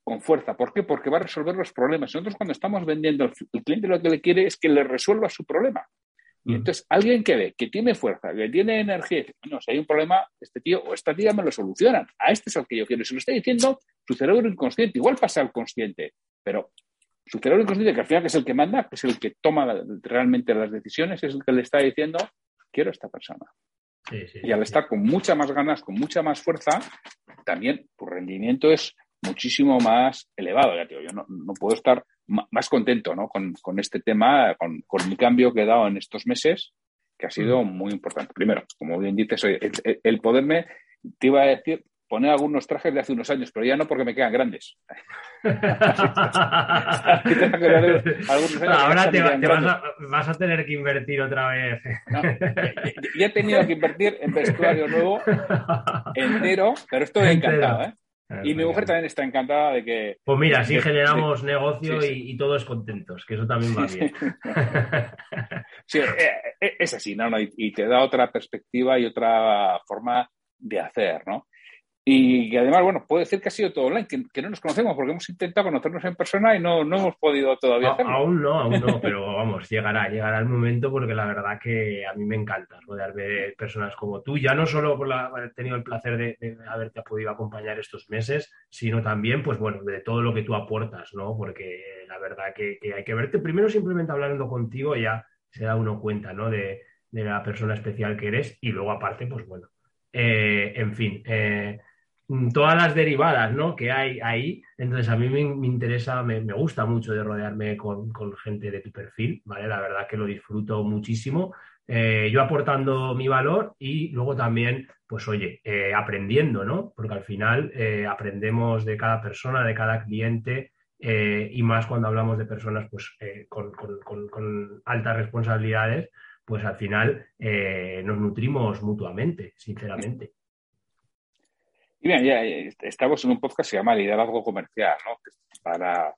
con fuerza. ¿Por qué? Porque va a resolver los problemas. Nosotros cuando estamos vendiendo, el cliente lo que le quiere es que le resuelva su problema. Y mm. entonces alguien que ve, que tiene fuerza, que tiene energía, bueno, si hay un problema, este tío o esta tía me lo solucionan. A este es el que yo quiero. Y se lo está diciendo su cerebro inconsciente. Igual pasa al consciente, pero su cerebro inconsciente, que al final es el que manda, es el que toma realmente las decisiones, es el que le está diciendo, quiero a esta persona. y al estar con muchas más ganas, con mucha más fuerza, también tu rendimiento es muchísimo más elevado. Ya, tío, yo no, puedo estar más contento ¿no? con, este tema, con, con, mi cambio que he dado en estos meses, que ha sido muy importante. Primero, como bien dices, el, el poderme, te iba a decir, poner algunos trajes de hace unos años, pero ya no porque me quedan grandes. Ahora te, vas, a, tener que invertir otra vez. ya, he tenido que invertir en vestuario nuevo entero, pero estoy encantado. ¿eh? Y mi mujer también está encantada de que. Pues mira, así generamos negocio Y, todos contentos, que eso también va bien. sí, eh, eh, es así, ¿no? y, te da otra perspectiva y otra forma de hacer, ¿no? Y además, bueno, puede decir que ha sido todo online, que, no nos conocemos porque hemos intentado conocernos en persona y no, no hemos podido todavía hacerlo. Aún no, aún no, pero vamos, llegará, llegará el momento porque la verdad que a mí me encanta rodearme de personas como tú, ya no solo por haber tenido el placer de, haberte podido acompañar estos meses, sino también, pues bueno, de todo lo que tú aportas, ¿no? Porque la verdad que, hay que verte, primero simplemente hablando contigo ya se da uno cuenta, ¿no? De, la persona especial que eres y luego aparte, pues bueno, eh, en fin, eh, todas las derivadas ¿no? que hay ahí. Entonces, a mí me, interesa, me, gusta mucho de rodearme con, gente de tu perfil, ¿vale? La verdad que lo disfruto muchísimo. Eh, yo aportando mi valor y luego también, pues oye, eh, aprendiendo, ¿no? Porque al final eh, aprendemos de cada persona, de cada cliente y más cuando hablamos de personas pues, con, altas responsabilidades, pues al final nos nutrimos mutuamente, sinceramente. Y bien, ya estamos en un podcast que se llama Liderazgo Comercial, ¿no? para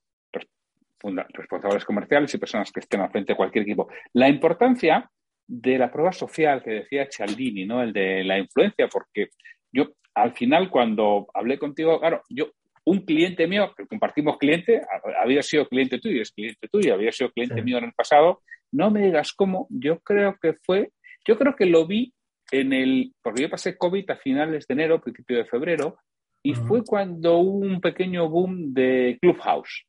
responsables comerciales y personas que estén al frente de cualquier equipo. La importancia de la prueba social que decía Cialdini, ¿no? El de la influencia, porque yo al final cuando hablé contigo, claro, yo un cliente mío, que compartimos cliente, había sido cliente tuyo, es cliente tuyo, había sido cliente mío en el pasado, no me digas cómo, yo creo que fue, yo creo que lo vi en el, porque yo pasé COVID a finales de enero, principio de febrero, y fue cuando hubo un pequeño boom de Clubhouse.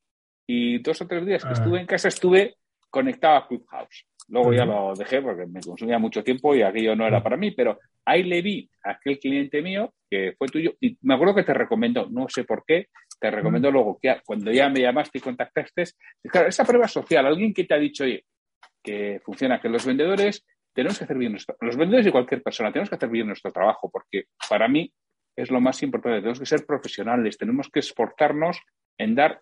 Y dos o tres días que ah. estuve en casa estuve conectado a Clubhouse. Luego ya lo dejé porque me consumía mucho tiempo y aquello no era para mí, pero ahí le vi a aquel cliente mío que fue tuyo y me acuerdo que te recomendó, no sé por qué, te recomendó luego que cuando ya me llamaste y contactaste, claro, esa prueba social, alguien que te ha dicho, oye, que funciona, que los vendedores tenemos que hacer bien nuestro, los vendedores y cualquier persona tenemos que hacer bien nuestro trabajo porque para mí es lo más importante, tenemos que ser profesionales, tenemos que esforzarnos en dar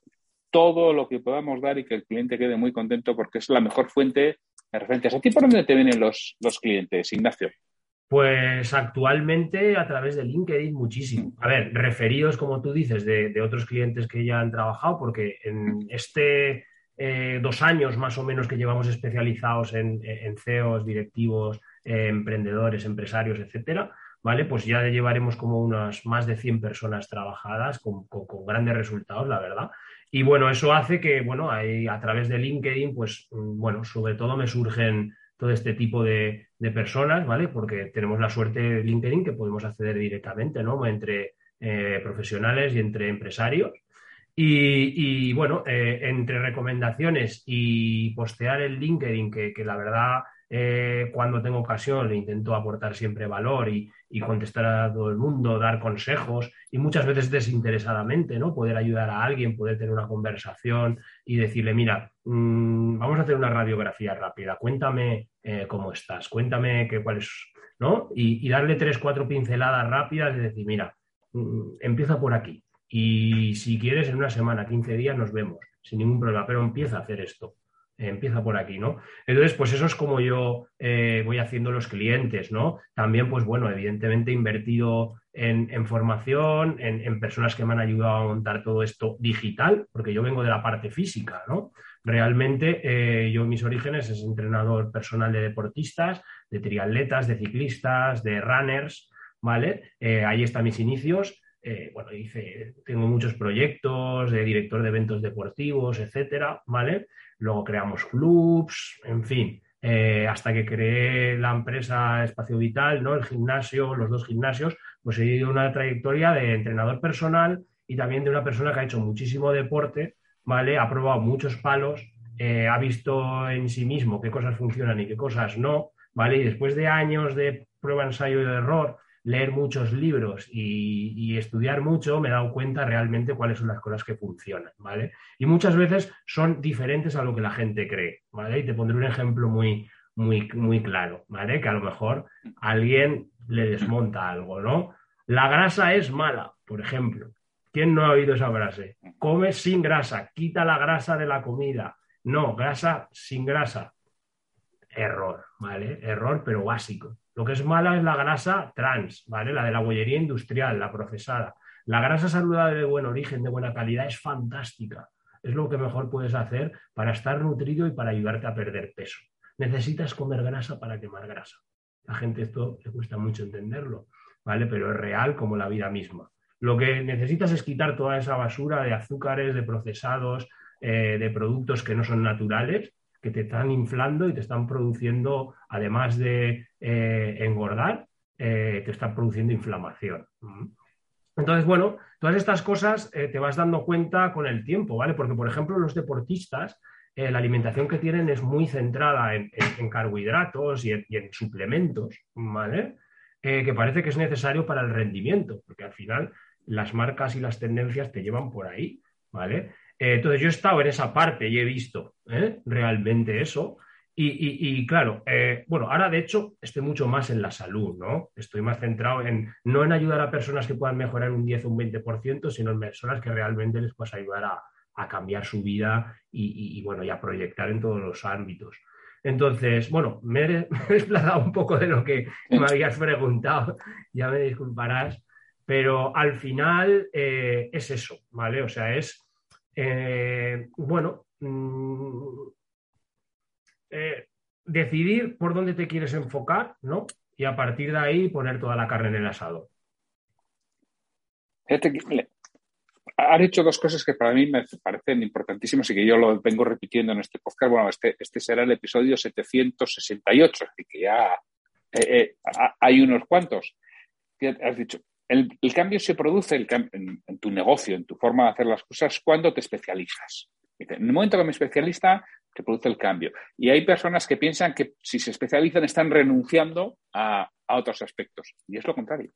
todo lo que podamos dar y que el cliente quede muy contento porque es la mejor fuente de referencias. ¿A ti por dónde te vienen los, los clientes, Ignacio? Pues actualmente a través de LinkedIn muchísimo. A ver, referidos, como tú dices, de, otros clientes que ya han trabajado, porque en este eh, dos años más o menos que llevamos especializados en, CEOs, directivos, eh, emprendedores, empresarios, etcétera, ¿vale? Pues ya llevaremos como unas más de 100 personas trabajadas con grandes resultados, la verdad. Y bueno, eso hace que, bueno, ahí, a través de LinkedIn, pues, mm, bueno, sobre todo me surgen todo este tipo de, personas, ¿vale? Porque tenemos la suerte de LinkedIn que podemos acceder directamente, ¿no? Entre eh, profesionales y entre empresarios. Y, bueno, eh, entre recomendaciones y postear el LinkedIn, que, la verdad eh, cuando tengo ocasión le intento aportar siempre valor y, contestar a todo el mundo, dar consejos y muchas veces desinteresadamente, ¿no? Poder ayudar a alguien, poder tener una conversación y decirle, mira, mm, vamos a hacer una radiografía rápida, cuéntame eh, cómo estás, cuéntame qué, cuál es, ¿no? Y, darle tres, cuatro pinceladas rápidas y decir, mira, mm, empieza por aquí y si quieres en una semana, 15 días nos vemos, sin ningún problema, pero empieza a hacer esto empieza por aquí, ¿no? Entonces, pues eso es como yo eh, voy haciendo los clientes, ¿no? También, pues bueno, evidentemente he invertido en, formación, en, personas que me han ayudado a montar todo esto digital, porque yo vengo de la parte física, ¿no? Realmente eh, yo mis orígenes es entrenador personal de deportistas, de triatletas, de ciclistas, de runners, ¿vale? Eh, ahí están mis inicios. Bueno, hice, tengo muchos proyectos de director de eventos deportivos, etcétera, ¿vale? luego creamos clubs, en fin, eh, hasta que creé la empresa Espacio Vital, ¿no? El gimnasio, los dos gimnasios, pues he ido una trayectoria de entrenador personal y también de una persona que ha hecho muchísimo deporte, ¿vale? Ha probado muchos palos, eh, ha visto en sí mismo qué cosas funcionan y qué cosas no, ¿vale? Y después de años de prueba, ensayo y error, leer muchos libros y, estudiar mucho, me he dado cuenta realmente cuáles son las cosas que funcionan, ¿vale? Y muchas veces son diferentes a lo que la gente cree, ¿vale? Y te pondré un ejemplo muy, muy, muy claro, ¿vale? Que a lo mejor alguien le desmonta algo, ¿no? La grasa es mala, por ejemplo. ¿Quién no ha oído esa frase? Come sin grasa, quita la grasa de la comida. No, grasa sin grasa. Error, ¿vale? Error, pero básico. Lo que es mala es la grasa trans, ¿vale? La de la huellería industrial, la procesada. La grasa saludable de buen origen, de buena calidad, es fantástica. Es lo que mejor puedes hacer para estar nutrido y para ayudarte a perder peso. Necesitas comer grasa para quemar grasa. La gente esto le cuesta mucho entenderlo, ¿vale? Pero es real como la vida misma. Lo que necesitas es quitar toda esa basura de azúcares, de procesados, eh, de productos que no son naturales que te están inflando y te están produciendo, además de eh, engordar, eh, te están produciendo inflamación. Entonces, bueno, todas estas cosas eh, te vas dando cuenta con el tiempo, ¿vale? Porque, por ejemplo, los deportistas, la alimentación que tienen es muy centrada en, carbohidratos y en, suplementos, ¿vale? que parece que es necesario para el rendimiento, porque al final las marcas y las tendencias te llevan por ahí, ¿vale? Eh, entonces yo he estado en esa parte y he visto ¿eh? realmente eso. Y, claro, eh, bueno, ahora de hecho estoy mucho más en la salud, ¿no? Estoy más centrado en no en ayudar a personas que puedan mejorar un 10 o un 20%, sino en personas que realmente les puedas ayudar a, cambiar su vida y, bueno, y a proyectar en todos los ámbitos. Entonces, bueno, me he, desplazado un poco de lo que me habías preguntado, ya me disculparás, pero al final es eso, ¿vale? O sea, es eh, bueno, mm, eh, decidir por dónde te quieres enfocar, ¿no? Y a partir de ahí poner toda la carne en el asado. Mira, has dicho dos cosas que para mí me parecen importantísimas y que yo lo vengo repitiendo en este podcast. Bueno, este, este será el episodio 768, así que ya eh, hay unos cuantos. Has dicho, el, el cambio se produce el en, en tu negocio, en tu forma de hacer las cosas, cuando te especializas. En el momento que me especialista, se produce el cambio. Y hay personas que piensan que si se especializan están renunciando a, a otros aspectos. Y es lo contrario.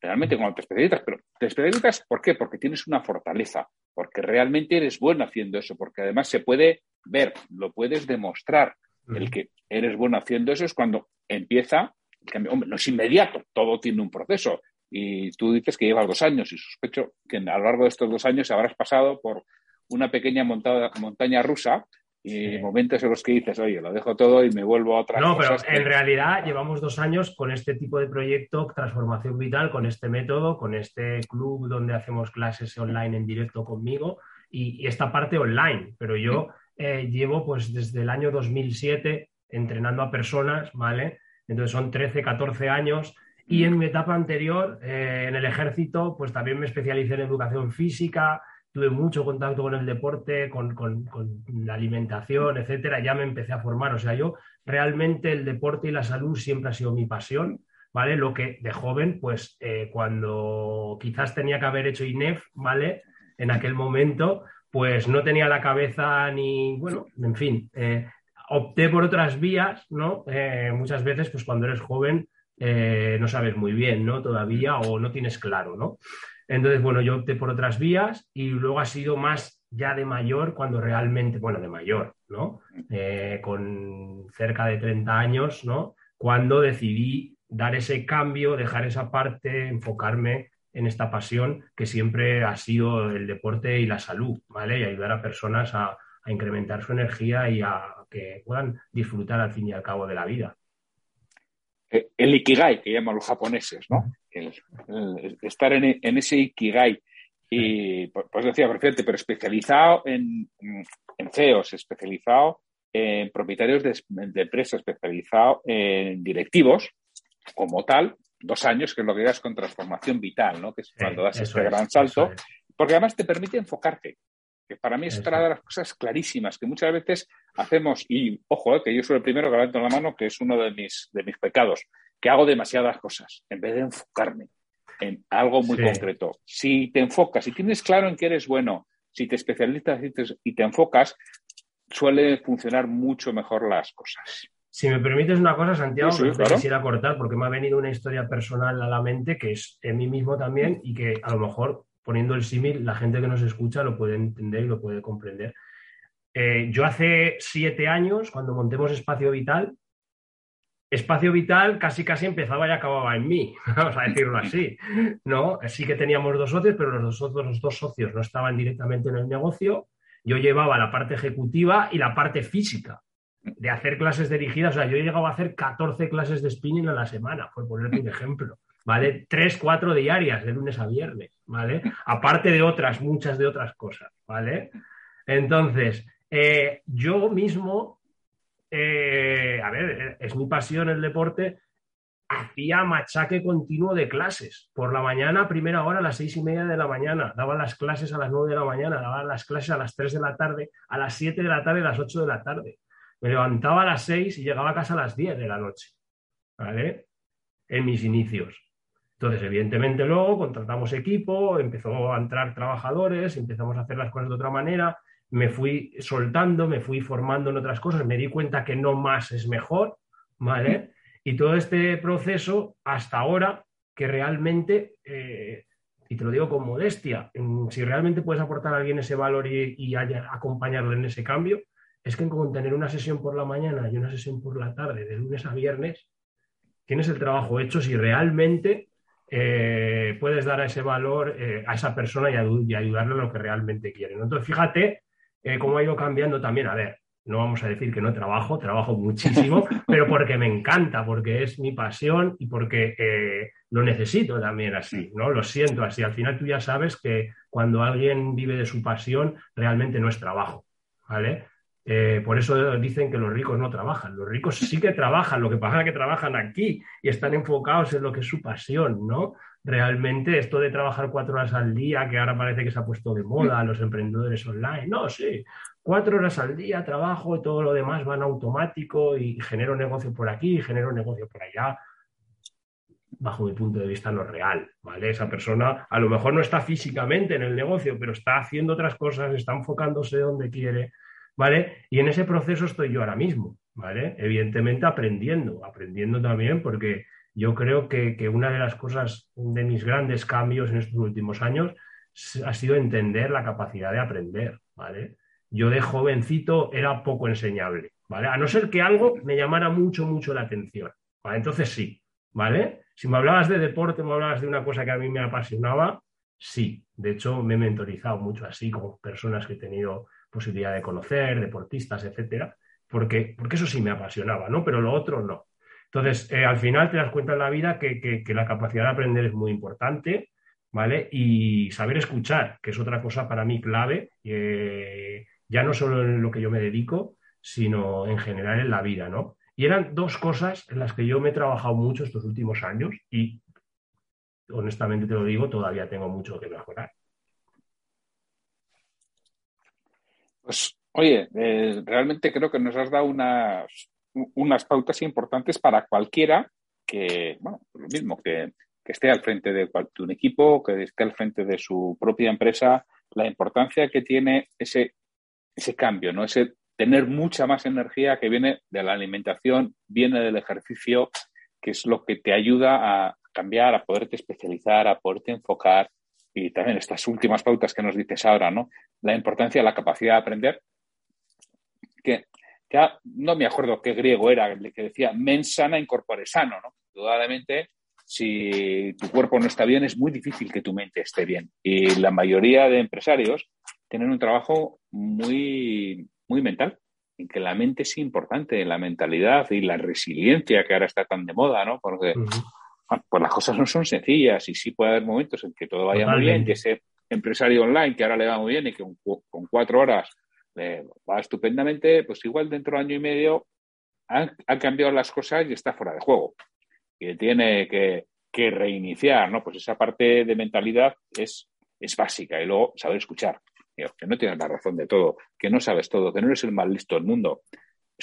Realmente cuando te especializas, pero te especializas ¿por qué? Porque tienes una fortaleza, porque realmente eres bueno haciendo eso, porque además se puede ver, lo puedes demostrar. El que eres bueno haciendo eso es cuando empieza el cambio. Hombre, no es inmediato, todo tiene un proceso. Y tú dices que llevas dos años y sospecho que a lo largo de estos dos años habrás pasado por una pequeña montada- montaña rusa y Sí. momentos en los que dices, oye, lo dejo todo y me vuelvo a otras No, pero que- en realidad llevamos dos años con este tipo de proyecto, transformación vital, con este método, con este club donde hacemos clases online en directo conmigo y, y esta parte online. Pero yo eh, llevo pues desde el año 2007 entrenando a personas, ¿vale? Entonces son 13, 14 años. Y en mi etapa anterior, eh, en el ejército, pues también me especialicé en educación física, tuve mucho contacto con el deporte, con, con- con la alimentación, etcétera. Ya me empecé a formar. O sea, yo realmente el deporte y la salud siempre ha sido mi pasión, ¿vale? Lo que de joven, pues eh, cuando quizás tenía que haber hecho INEF, ¿vale? En aquel momento, pues no tenía la cabeza ni, bueno, en fin, eh, opté por otras vías, ¿no? Eh, muchas veces, pues cuando eres joven, eh, no sabes muy bien, ¿no? Todavía o no tienes claro, ¿no? Entonces, bueno, yo opté por otras vías y luego ha sido más ya de mayor cuando realmente, bueno, de mayor, ¿no? Eh, con cerca de 30 años, ¿no? Cuando decidí dar ese cambio, dejar esa parte, enfocarme en esta pasión que siempre ha sido el deporte y la salud, ¿vale? Y ayudar a personas a, a incrementar su energía y a que puedan disfrutar al fin y al cabo de la vida. Eh, el ikigai que llaman los japoneses, ¿no? El, el estar en, en ese ikigai. Y pues decía, perfecto, pero especializado en, en CEOs, especializado en propietarios de, de empresas, especializado en directivos, como tal, dos años, que es lo que das con transformación vital, ¿no? Que es cuando das Eso este es, gran salto, es. porque además te permite enfocarte. Que para mí es otra de las cosas clarísimas que muchas veces hacemos, y ojo, eh, que yo soy el primero que levanto la mano, que es uno de mis, de mis pecados, que hago demasiadas cosas en vez de enfocarme en algo muy Sí. concreto. Si te enfocas, si tienes claro en qué eres bueno, si te especializas y te, y te enfocas, suele funcionar mucho mejor las cosas. Si me permites una cosa, Santiago, Sí, sí, que claro. quisiera cortar porque me ha venido una historia personal a la mente que es en mí mismo también y que a lo mejor poniendo el símil la gente que nos escucha lo puede entender y lo puede comprender. Eh, yo hace siete años, cuando montemos Espacio Vital, Espacio Vital casi casi empezaba y acababa en mí, vamos a decirlo así, ¿no? Sí que teníamos dos socios, pero los dos, los dos socios no estaban directamente en el negocio. Yo llevaba la parte ejecutiva y la parte física de hacer clases dirigidas. O sea, yo he llegado a hacer 14 clases de spinning a la semana, por ponerte un ejemplo. ¿Vale? Tres, cuatro diarias, de lunes a viernes, ¿vale? Aparte de otras, muchas de otras cosas, ¿vale? Entonces, eh, yo mismo, eh, a ver, es mi pasión el deporte, hacía machaque continuo de clases. Por la mañana, primera hora, a las seis y media de la mañana. Daba las clases a las nueve de la mañana, daba las clases a las tres de la tarde, a las siete de la tarde, a las ocho de la tarde. Me levantaba a las seis y llegaba a casa a las diez de la noche. ¿Vale? En mis inicios. Entonces, evidentemente, luego contratamos equipo, empezó a entrar trabajadores, empezamos a hacer las cosas de otra manera, me fui soltando, me fui formando en otras cosas, me di cuenta que no más es mejor, ¿vale? Y todo este proceso, hasta ahora, que realmente, eh, y te lo digo con modestia, si realmente puedes aportar a alguien ese valor y, y haya- acompañarlo en ese cambio, es que con tener una sesión por la mañana y una sesión por la tarde, de lunes a viernes, tienes el trabajo hecho si realmente eh, puedes dar a ese valor eh, a esa persona y, ayudarle a lo que realmente quiere. ¿no? Entonces, fíjate eh, cómo ha ido cambiando también. A ver, no vamos a decir que no trabajo, trabajo muchísimo, pero porque me encanta, porque es mi pasión y porque lo necesito también así, ¿no? Lo siento así. Al final tú ya sabes que cuando alguien vive de su pasión, realmente no es trabajo, ¿vale? Eh, por eso dicen que los ricos no trabajan. Los ricos sí que trabajan, lo que pasa es que trabajan aquí y están enfocados en lo que es su pasión, ¿no? Realmente esto de trabajar cuatro horas al día, que ahora parece que se ha puesto de moda los emprendedores online, no, sí, cuatro horas al día trabajo y todo lo demás va en automático y genero negocio por aquí, genero negocio por allá bajo mi punto de vista, no real, ¿vale? Esa persona a lo mejor no está físicamente en el negocio, pero está haciendo otras cosas, está enfocándose donde quiere, ¿vale? Y en ese proceso estoy yo ahora mismo, ¿vale? Evidentemente aprendiendo, aprendiendo también porque yo creo que, que una de las cosas de mis grandes cambios en estos últimos años ha sido entender la capacidad de aprender, ¿vale? Yo de jovencito era poco enseñable, ¿vale? A no ser que algo me llamara mucho, mucho la atención, ¿vale? Entonces sí, ¿vale? Si me hablabas de deporte, me hablabas de una cosa que a mí me apasionaba, sí. De hecho, me he mentorizado mucho así con personas que he tenido posibilidad de conocer, deportistas, etcétera, porque, porque eso sí me apasionaba, ¿no? Pero lo otro no. Entonces, eh, al final te das cuenta en la vida que, la capacidad de aprender es muy importante, ¿vale? Y saber escuchar, que es otra cosa para mí clave, eh, ya no solo en lo que yo me dedico, sino en general en la vida, ¿no? Y eran dos cosas en las que yo me he trabajado mucho estos últimos años y, honestamente te lo digo, todavía tengo mucho que mejorar. Pues, oye, eh, realmente creo que nos has dado unas, unas pautas importantes para cualquiera que, bueno, lo mismo, que, esté al frente de, de, un equipo, que esté al frente de su propia empresa, la importancia que tiene ese, ese cambio, ¿no? Ese tener mucha más energía que viene de la alimentación, viene del ejercicio, que es lo que te ayuda a cambiar, a poderte especializar, a poderte enfocar. Y también estas últimas pautas que nos dices ahora, ¿no? La importancia la capacidad de aprender, que ya no me acuerdo qué griego era, que decía mens sana incorpore sano, ¿no? Indudablemente, si tu cuerpo no está bien, es muy difícil que tu mente esté bien. Y la mayoría de empresarios tienen un trabajo muy muy mental, en que la mente es importante, la mentalidad y la resiliencia que ahora está tan de moda, ¿no? Porque pues las cosas no son sencillas y sí puede haber momentos en que todo vaya muy bien, que ese empresario online que ahora le va muy bien y que con, cuatro horas le va estupendamente, pues igual dentro de año y medio han, cambiado las cosas y está fuera de juego. Y tiene que, que, reiniciar, ¿no? Pues esa parte de mentalidad es, es básica y luego saber escuchar que no tienes la razón de todo, que no sabes todo, que no eres el más listo del mundo.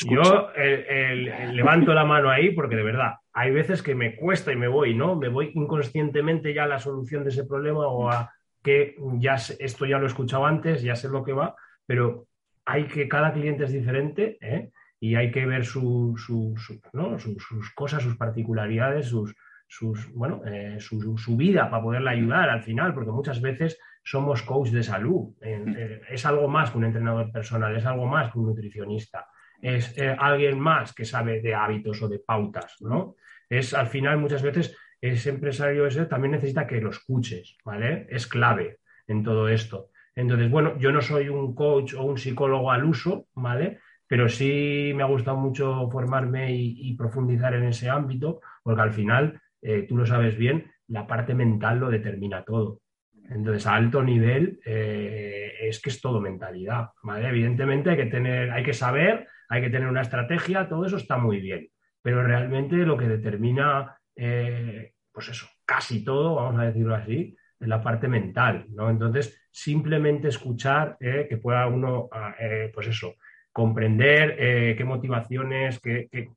Yo levanto la mano ahí porque de verdad, hay veces que me cuesta y me voy, ¿no? Me voy inconscientemente ya a la solución de ese problema o a que ya esto ya lo he escuchado antes, ya sé lo que va, pero hay que, cada cliente es diferente ¿eh? y hay que ver su, sus cosas, sus particularidades, sus, sus, bueno, eh, su, su, vida para poderle ayudar al final, porque muchas veces somos coach de salud. Eh, es algo más que un entrenador personal, es algo más que un nutricionista, es eh, alguien más que sabe de hábitos o de pautas, ¿no? Es al final muchas veces ese empresario ese también necesita que lo escuches, ¿vale? Es clave en todo esto. Entonces, bueno, yo no soy un coach o un psicólogo al uso, ¿vale? Pero sí me ha gustado mucho formarme y, profundizar en ese ámbito, porque al final, eh, tú lo sabes bien, la parte mental lo determina todo. Entonces, a alto nivel eh, es que es todo mentalidad, ¿vale? Evidentemente hay que tener, hay que saber, hay que tener una estrategia, todo eso está muy bien, pero realmente lo que determina, eh, pues eso, casi todo, vamos a decirlo así, es la parte mental, ¿no? Entonces, simplemente escuchar eh, que pueda uno, ah, pues eso, comprender qué motivaciones, qué,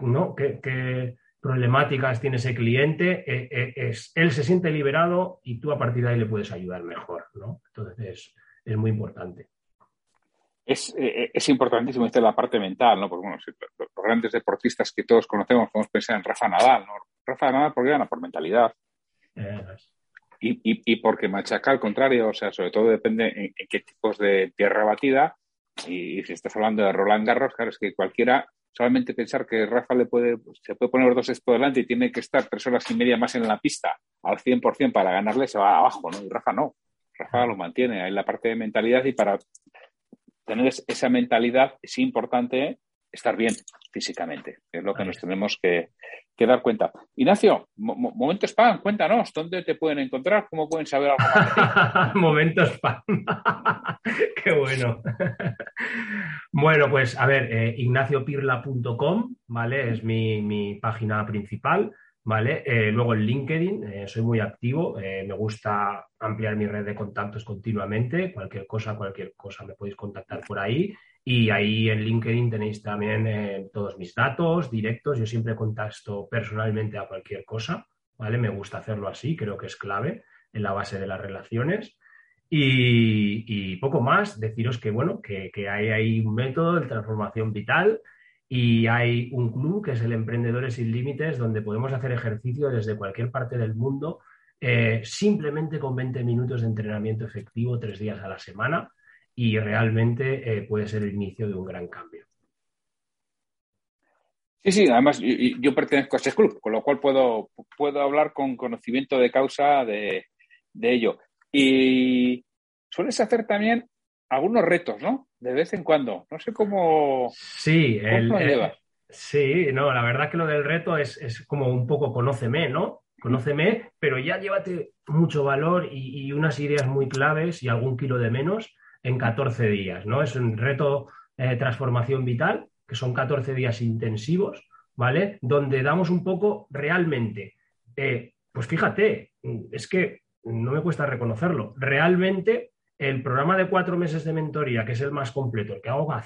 ¿no? qué problemáticas tiene ese cliente, eh, eh, es, él se siente liberado y tú a partir de ahí le puedes ayudar mejor, ¿no? Entonces es, muy importante. Es, eh, es, importantísimo esta la parte mental, ¿no? Porque bueno, los, grandes deportistas que todos conocemos podemos pensar en Rafa Nadal, ¿no? Rafa Nadal porque gana por mentalidad. y, y, y, porque machaca al contrario, o sea, sobre todo depende en, en qué tipos de tierra batida. Y, si estás hablando de Roland Garros, claro, es que cualquiera solamente pensar que Rafa le puede, se puede poner dos por delante y tiene que estar tres horas y media más en la pista al 100% para ganarle, se va abajo, ¿no? Y Rafa no. Rafa lo mantiene en la parte de mentalidad y para tener esa mentalidad es importante estar bien físicamente, que es lo que nos tenemos que, dar cuenta. Ignacio, momento spam, cuéntanos, ¿dónde te pueden encontrar? ¿Cómo pueden saber algo más momento spam. Qué bueno. bueno, pues a ver, eh, ignaciopirla.com, ¿vale? Es mi, página principal. Eh, luego en LinkedIn, eh, soy muy activo, me gusta ampliar mi red de contactos continuamente, cualquier cosa, cualquier cosa me podéis contactar por ahí y ahí en LinkedIn tenéis también eh, todos mis datos directos. Yo siempre contacto personalmente a cualquier cosa, ¿vale? Me gusta hacerlo así, creo que es clave en la base de las relaciones. Y, poco más, deciros que, bueno, que, hay ahí un método de transformación vital y hay un club que es el Emprendedores Sin Límites, donde podemos hacer ejercicio desde cualquier parte del mundo, eh, simplemente con 20 minutos de entrenamiento efectivo tres días a la semana y realmente eh, puede ser el inicio de un gran cambio. Sí, sí, además yo, pertenezco a ese club, con lo cual puedo, puedo hablar con conocimiento de causa de, ello. Y sueles hacer también algunos retos, ¿no? De vez en cuando. No sé cómo. Sí, lo llevas. sí, no, la verdad que lo del reto es, como un poco conóceme, ¿no? Conóceme, pero ya llévate mucho valor y, y, unas ideas muy claves y algún kilo de menos en 14 días, ¿no? Es un reto eh, transformación vital, que son 14 días intensivos, ¿vale? Donde damos un poco realmente, eh, pues fíjate, es que no me cuesta reconocerlo, realmente el programa de cuatro meses de mentoría, que es el más completo, el que hago a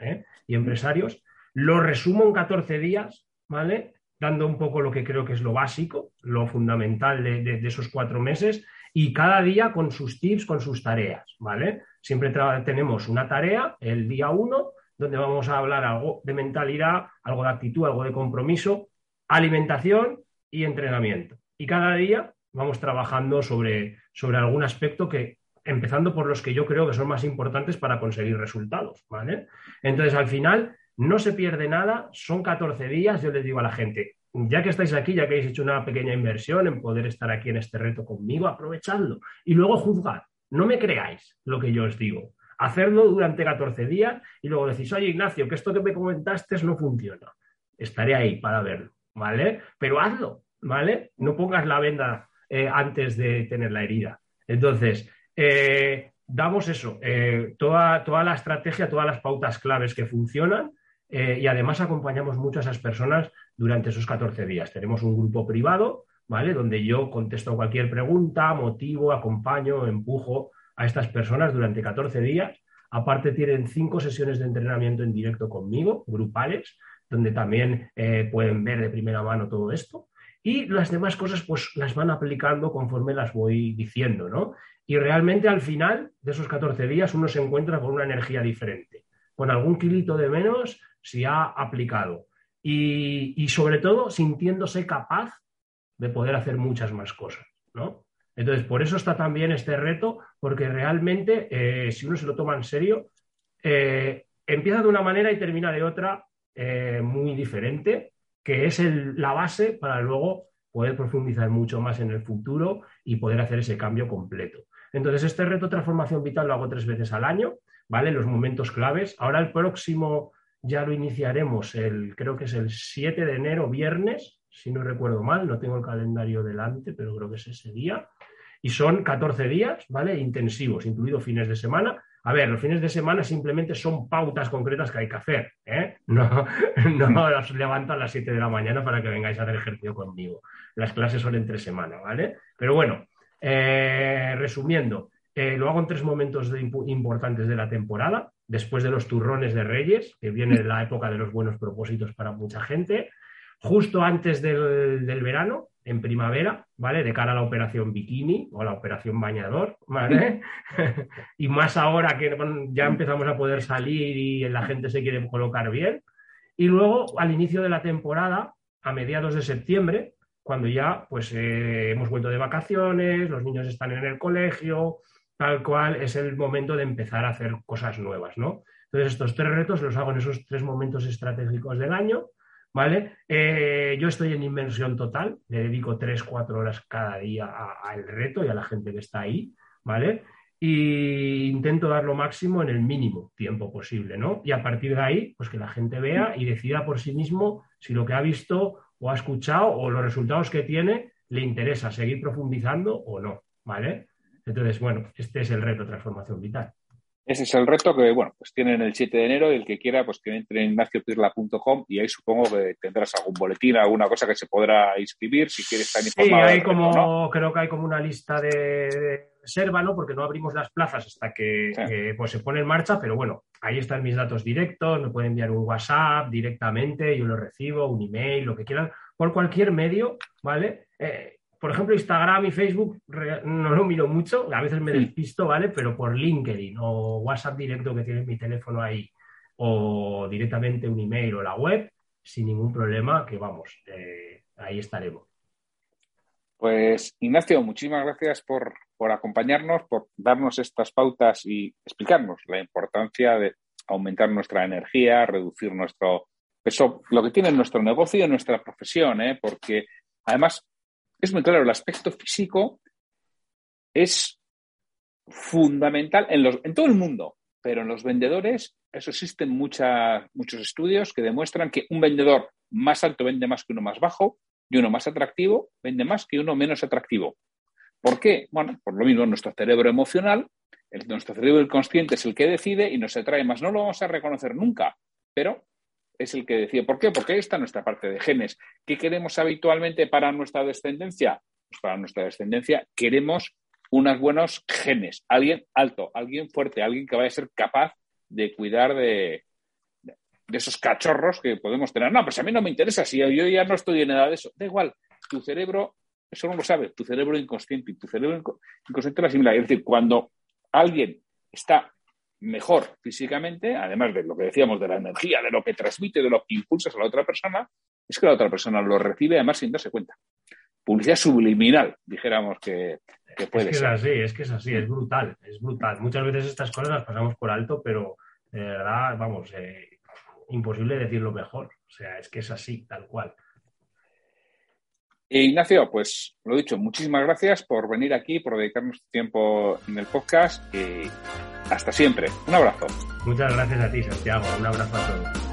¿eh? y empresarios, lo resumo en 14 días, ¿vale? Dando un poco lo que creo que es lo básico, lo fundamental de esos cuatro meses, y cada día con sus tips, con sus tareas, ¿vale? Siempre tenemos una tarea el día uno donde vamos a hablar algo de mentalidad, algo de actitud, algo de compromiso, alimentación y entrenamiento. Y cada día vamos trabajando sobre, sobre algún aspecto que, empezando por los que yo creo que son más importantes para conseguir resultados, ¿vale? Entonces, al final, no se pierde nada, son 14 días, yo les digo a la gente, ya que estáis aquí, ya que habéis hecho una pequeña inversión en poder estar aquí en este reto conmigo, aprovechadlo y luego juzgad. No me creáis lo que yo os digo. Hacerlo durante 14 días y luego decís, oye Ignacio, que esto que me comentaste no funciona. Estaré ahí para verlo, ¿vale? Pero hazlo, ¿vale? No pongas la venda eh, antes de tener la herida. Entonces, eh, damos eso, eh, toda, toda la estrategia, todas las pautas claves que funcionan y además acompañamos mucho a esas personas durante esos 14 días. Tenemos un grupo privado ¿vale? Donde yo contesto cualquier pregunta, motivo, acompaño, empujo a estas personas durante 14 días. Aparte tienen cinco sesiones de entrenamiento en directo conmigo, grupales, donde también eh, pueden ver de primera mano todo esto. Y las demás cosas pues las van aplicando conforme las voy diciendo, ¿no? Y realmente al final de esos 14 días uno se encuentra con una energía diferente, con algún kilito de menos si ha aplicado. Y, sobre todo sintiéndose capaz de poder hacer muchas más cosas, ¿no? Entonces, por eso está también este reto, porque realmente, eh, si uno se lo toma en serio, eh, empieza de una manera y termina de otra eh, muy diferente, que es la base para luego poder profundizar mucho más en el futuro y poder hacer ese cambio completo. Entonces, este reto transformación vital lo hago tres veces al año, ¿vale? Los momentos claves. Ahora el próximo ya lo iniciaremos, el, creo que es el 7 de enero, viernes, si no recuerdo mal, no tengo el calendario delante, pero creo que es ese día. Y son 14 días, ¿vale? Intensivos, incluidos fines de semana. A ver, los fines de semana simplemente son pautas concretas que hay que hacer. ¿eh? No, no os levanto a las 7 de la mañana para que vengáis a hacer ejercicio conmigo. Las clases son entre semana, ¿vale? Pero bueno, eh, resumiendo, eh, lo hago en tres momentos importantes de la temporada. Después de los turrones de Reyes, que viene la época de los buenos propósitos para mucha gente justo antes del, verano, en primavera, ¿vale? De cara a la operación bikini o la operación bañador, ¿vale? y más ahora que ya empezamos a poder salir y la gente se quiere colocar bien. Y luego, al inicio de la temporada, a mediados de septiembre, cuando ya pues eh, hemos vuelto de vacaciones, los niños están en el colegio, tal cual, es el momento de empezar a hacer cosas nuevas, ¿no? Entonces, estos tres retos los hago en esos tres momentos estratégicos del año ¿vale? Eh, yo estoy en inmersión total, le dedico 3, 4 horas cada día al reto y a la gente que está ahí, ¿vale? y intento dar lo máximo en el mínimo tiempo posible, ¿no? Y a partir de ahí, pues que la gente vea y decida por sí mismo si lo que ha visto o ha escuchado o los resultados que tiene le interesa seguir profundizando o no, ¿vale? Entonces, bueno, este es el reto transformación vital. Ese es el reto que, bueno, pues tienen el 7 de enero y el que quiera, pues que entre en ignaciopirla.com y ahí supongo que tendrás algún boletín, alguna cosa que se podrá inscribir si quieres estar informado. Sí, hay como, creo que hay como una lista de, reserva, ¿no? Porque no abrimos las plazas hasta que pues se pone en marcha, pero bueno, ahí están mis datos directos, me pueden enviar un WhatsApp directamente, yo lo recibo, un email, lo que quieran, por cualquier medio, ¿vale? Eh, por ejemplo, Instagram y Facebook no lo miro mucho, a veces me despisto, ¿vale? Pero por LinkedIn o WhatsApp directo que tiene mi teléfono ahí, o directamente un email o la web, sin ningún problema, que vamos, eh, ahí estaremos. Pues Ignacio, muchísimas gracias por, por acompañarnos, por darnos estas pautas y explicarnos la importancia de aumentar nuestra energía, reducir nuestro peso, lo que tiene nuestro negocio y nuestra profesión, ¿eh? porque además es muy claro, el aspecto físico es fundamental en, todo el mundo, pero en los vendedores, eso existen muchos estudios que demuestran que un vendedor más alto vende más que uno más bajo y uno más atractivo vende más que uno menos atractivo. ¿Por qué? Bueno, por lo mismo, nuestro cerebro emocional, nuestro cerebro inconsciente es el que decide y nos atrae más. No lo vamos a reconocer nunca, pero es el que decide. ¿Por qué? Porque ahí está nuestra parte de genes. ¿Qué queremos habitualmente para nuestra descendencia? Pues para nuestra descendencia queremos unos buenos genes, alguien alto, alguien fuerte, alguien que vaya a ser capaz de cuidar de, de esos cachorros que podemos tener. No, pues a mí no me interesa, si yo ya no estoy en edad de eso. Da igual, tu cerebro, eso no lo sabe, tu cerebro inconsciente y tu cerebro inconsciente lo asimila. Es decir, cuando alguien está mejor físicamente, además de lo que decíamos de la energía, de lo que transmite, de lo que impulsas a la otra persona, es que la otra persona lo recibe además sin darse cuenta. Publicidad subliminal, dijéramos que, puede es que Es así, es que es así, es brutal, es brutal. Muchas veces estas cosas las pasamos por alto, pero de verdad, vamos, eh, imposible decirlo mejor. O sea, es que es así, tal cual. E Ignacio, pues lo dicho, muchísimas gracias por venir aquí, por dedicarnos tiempo en el podcast hasta siempre. Un abrazo. Muchas gracias a ti, Santiago. Un abrazo a todos.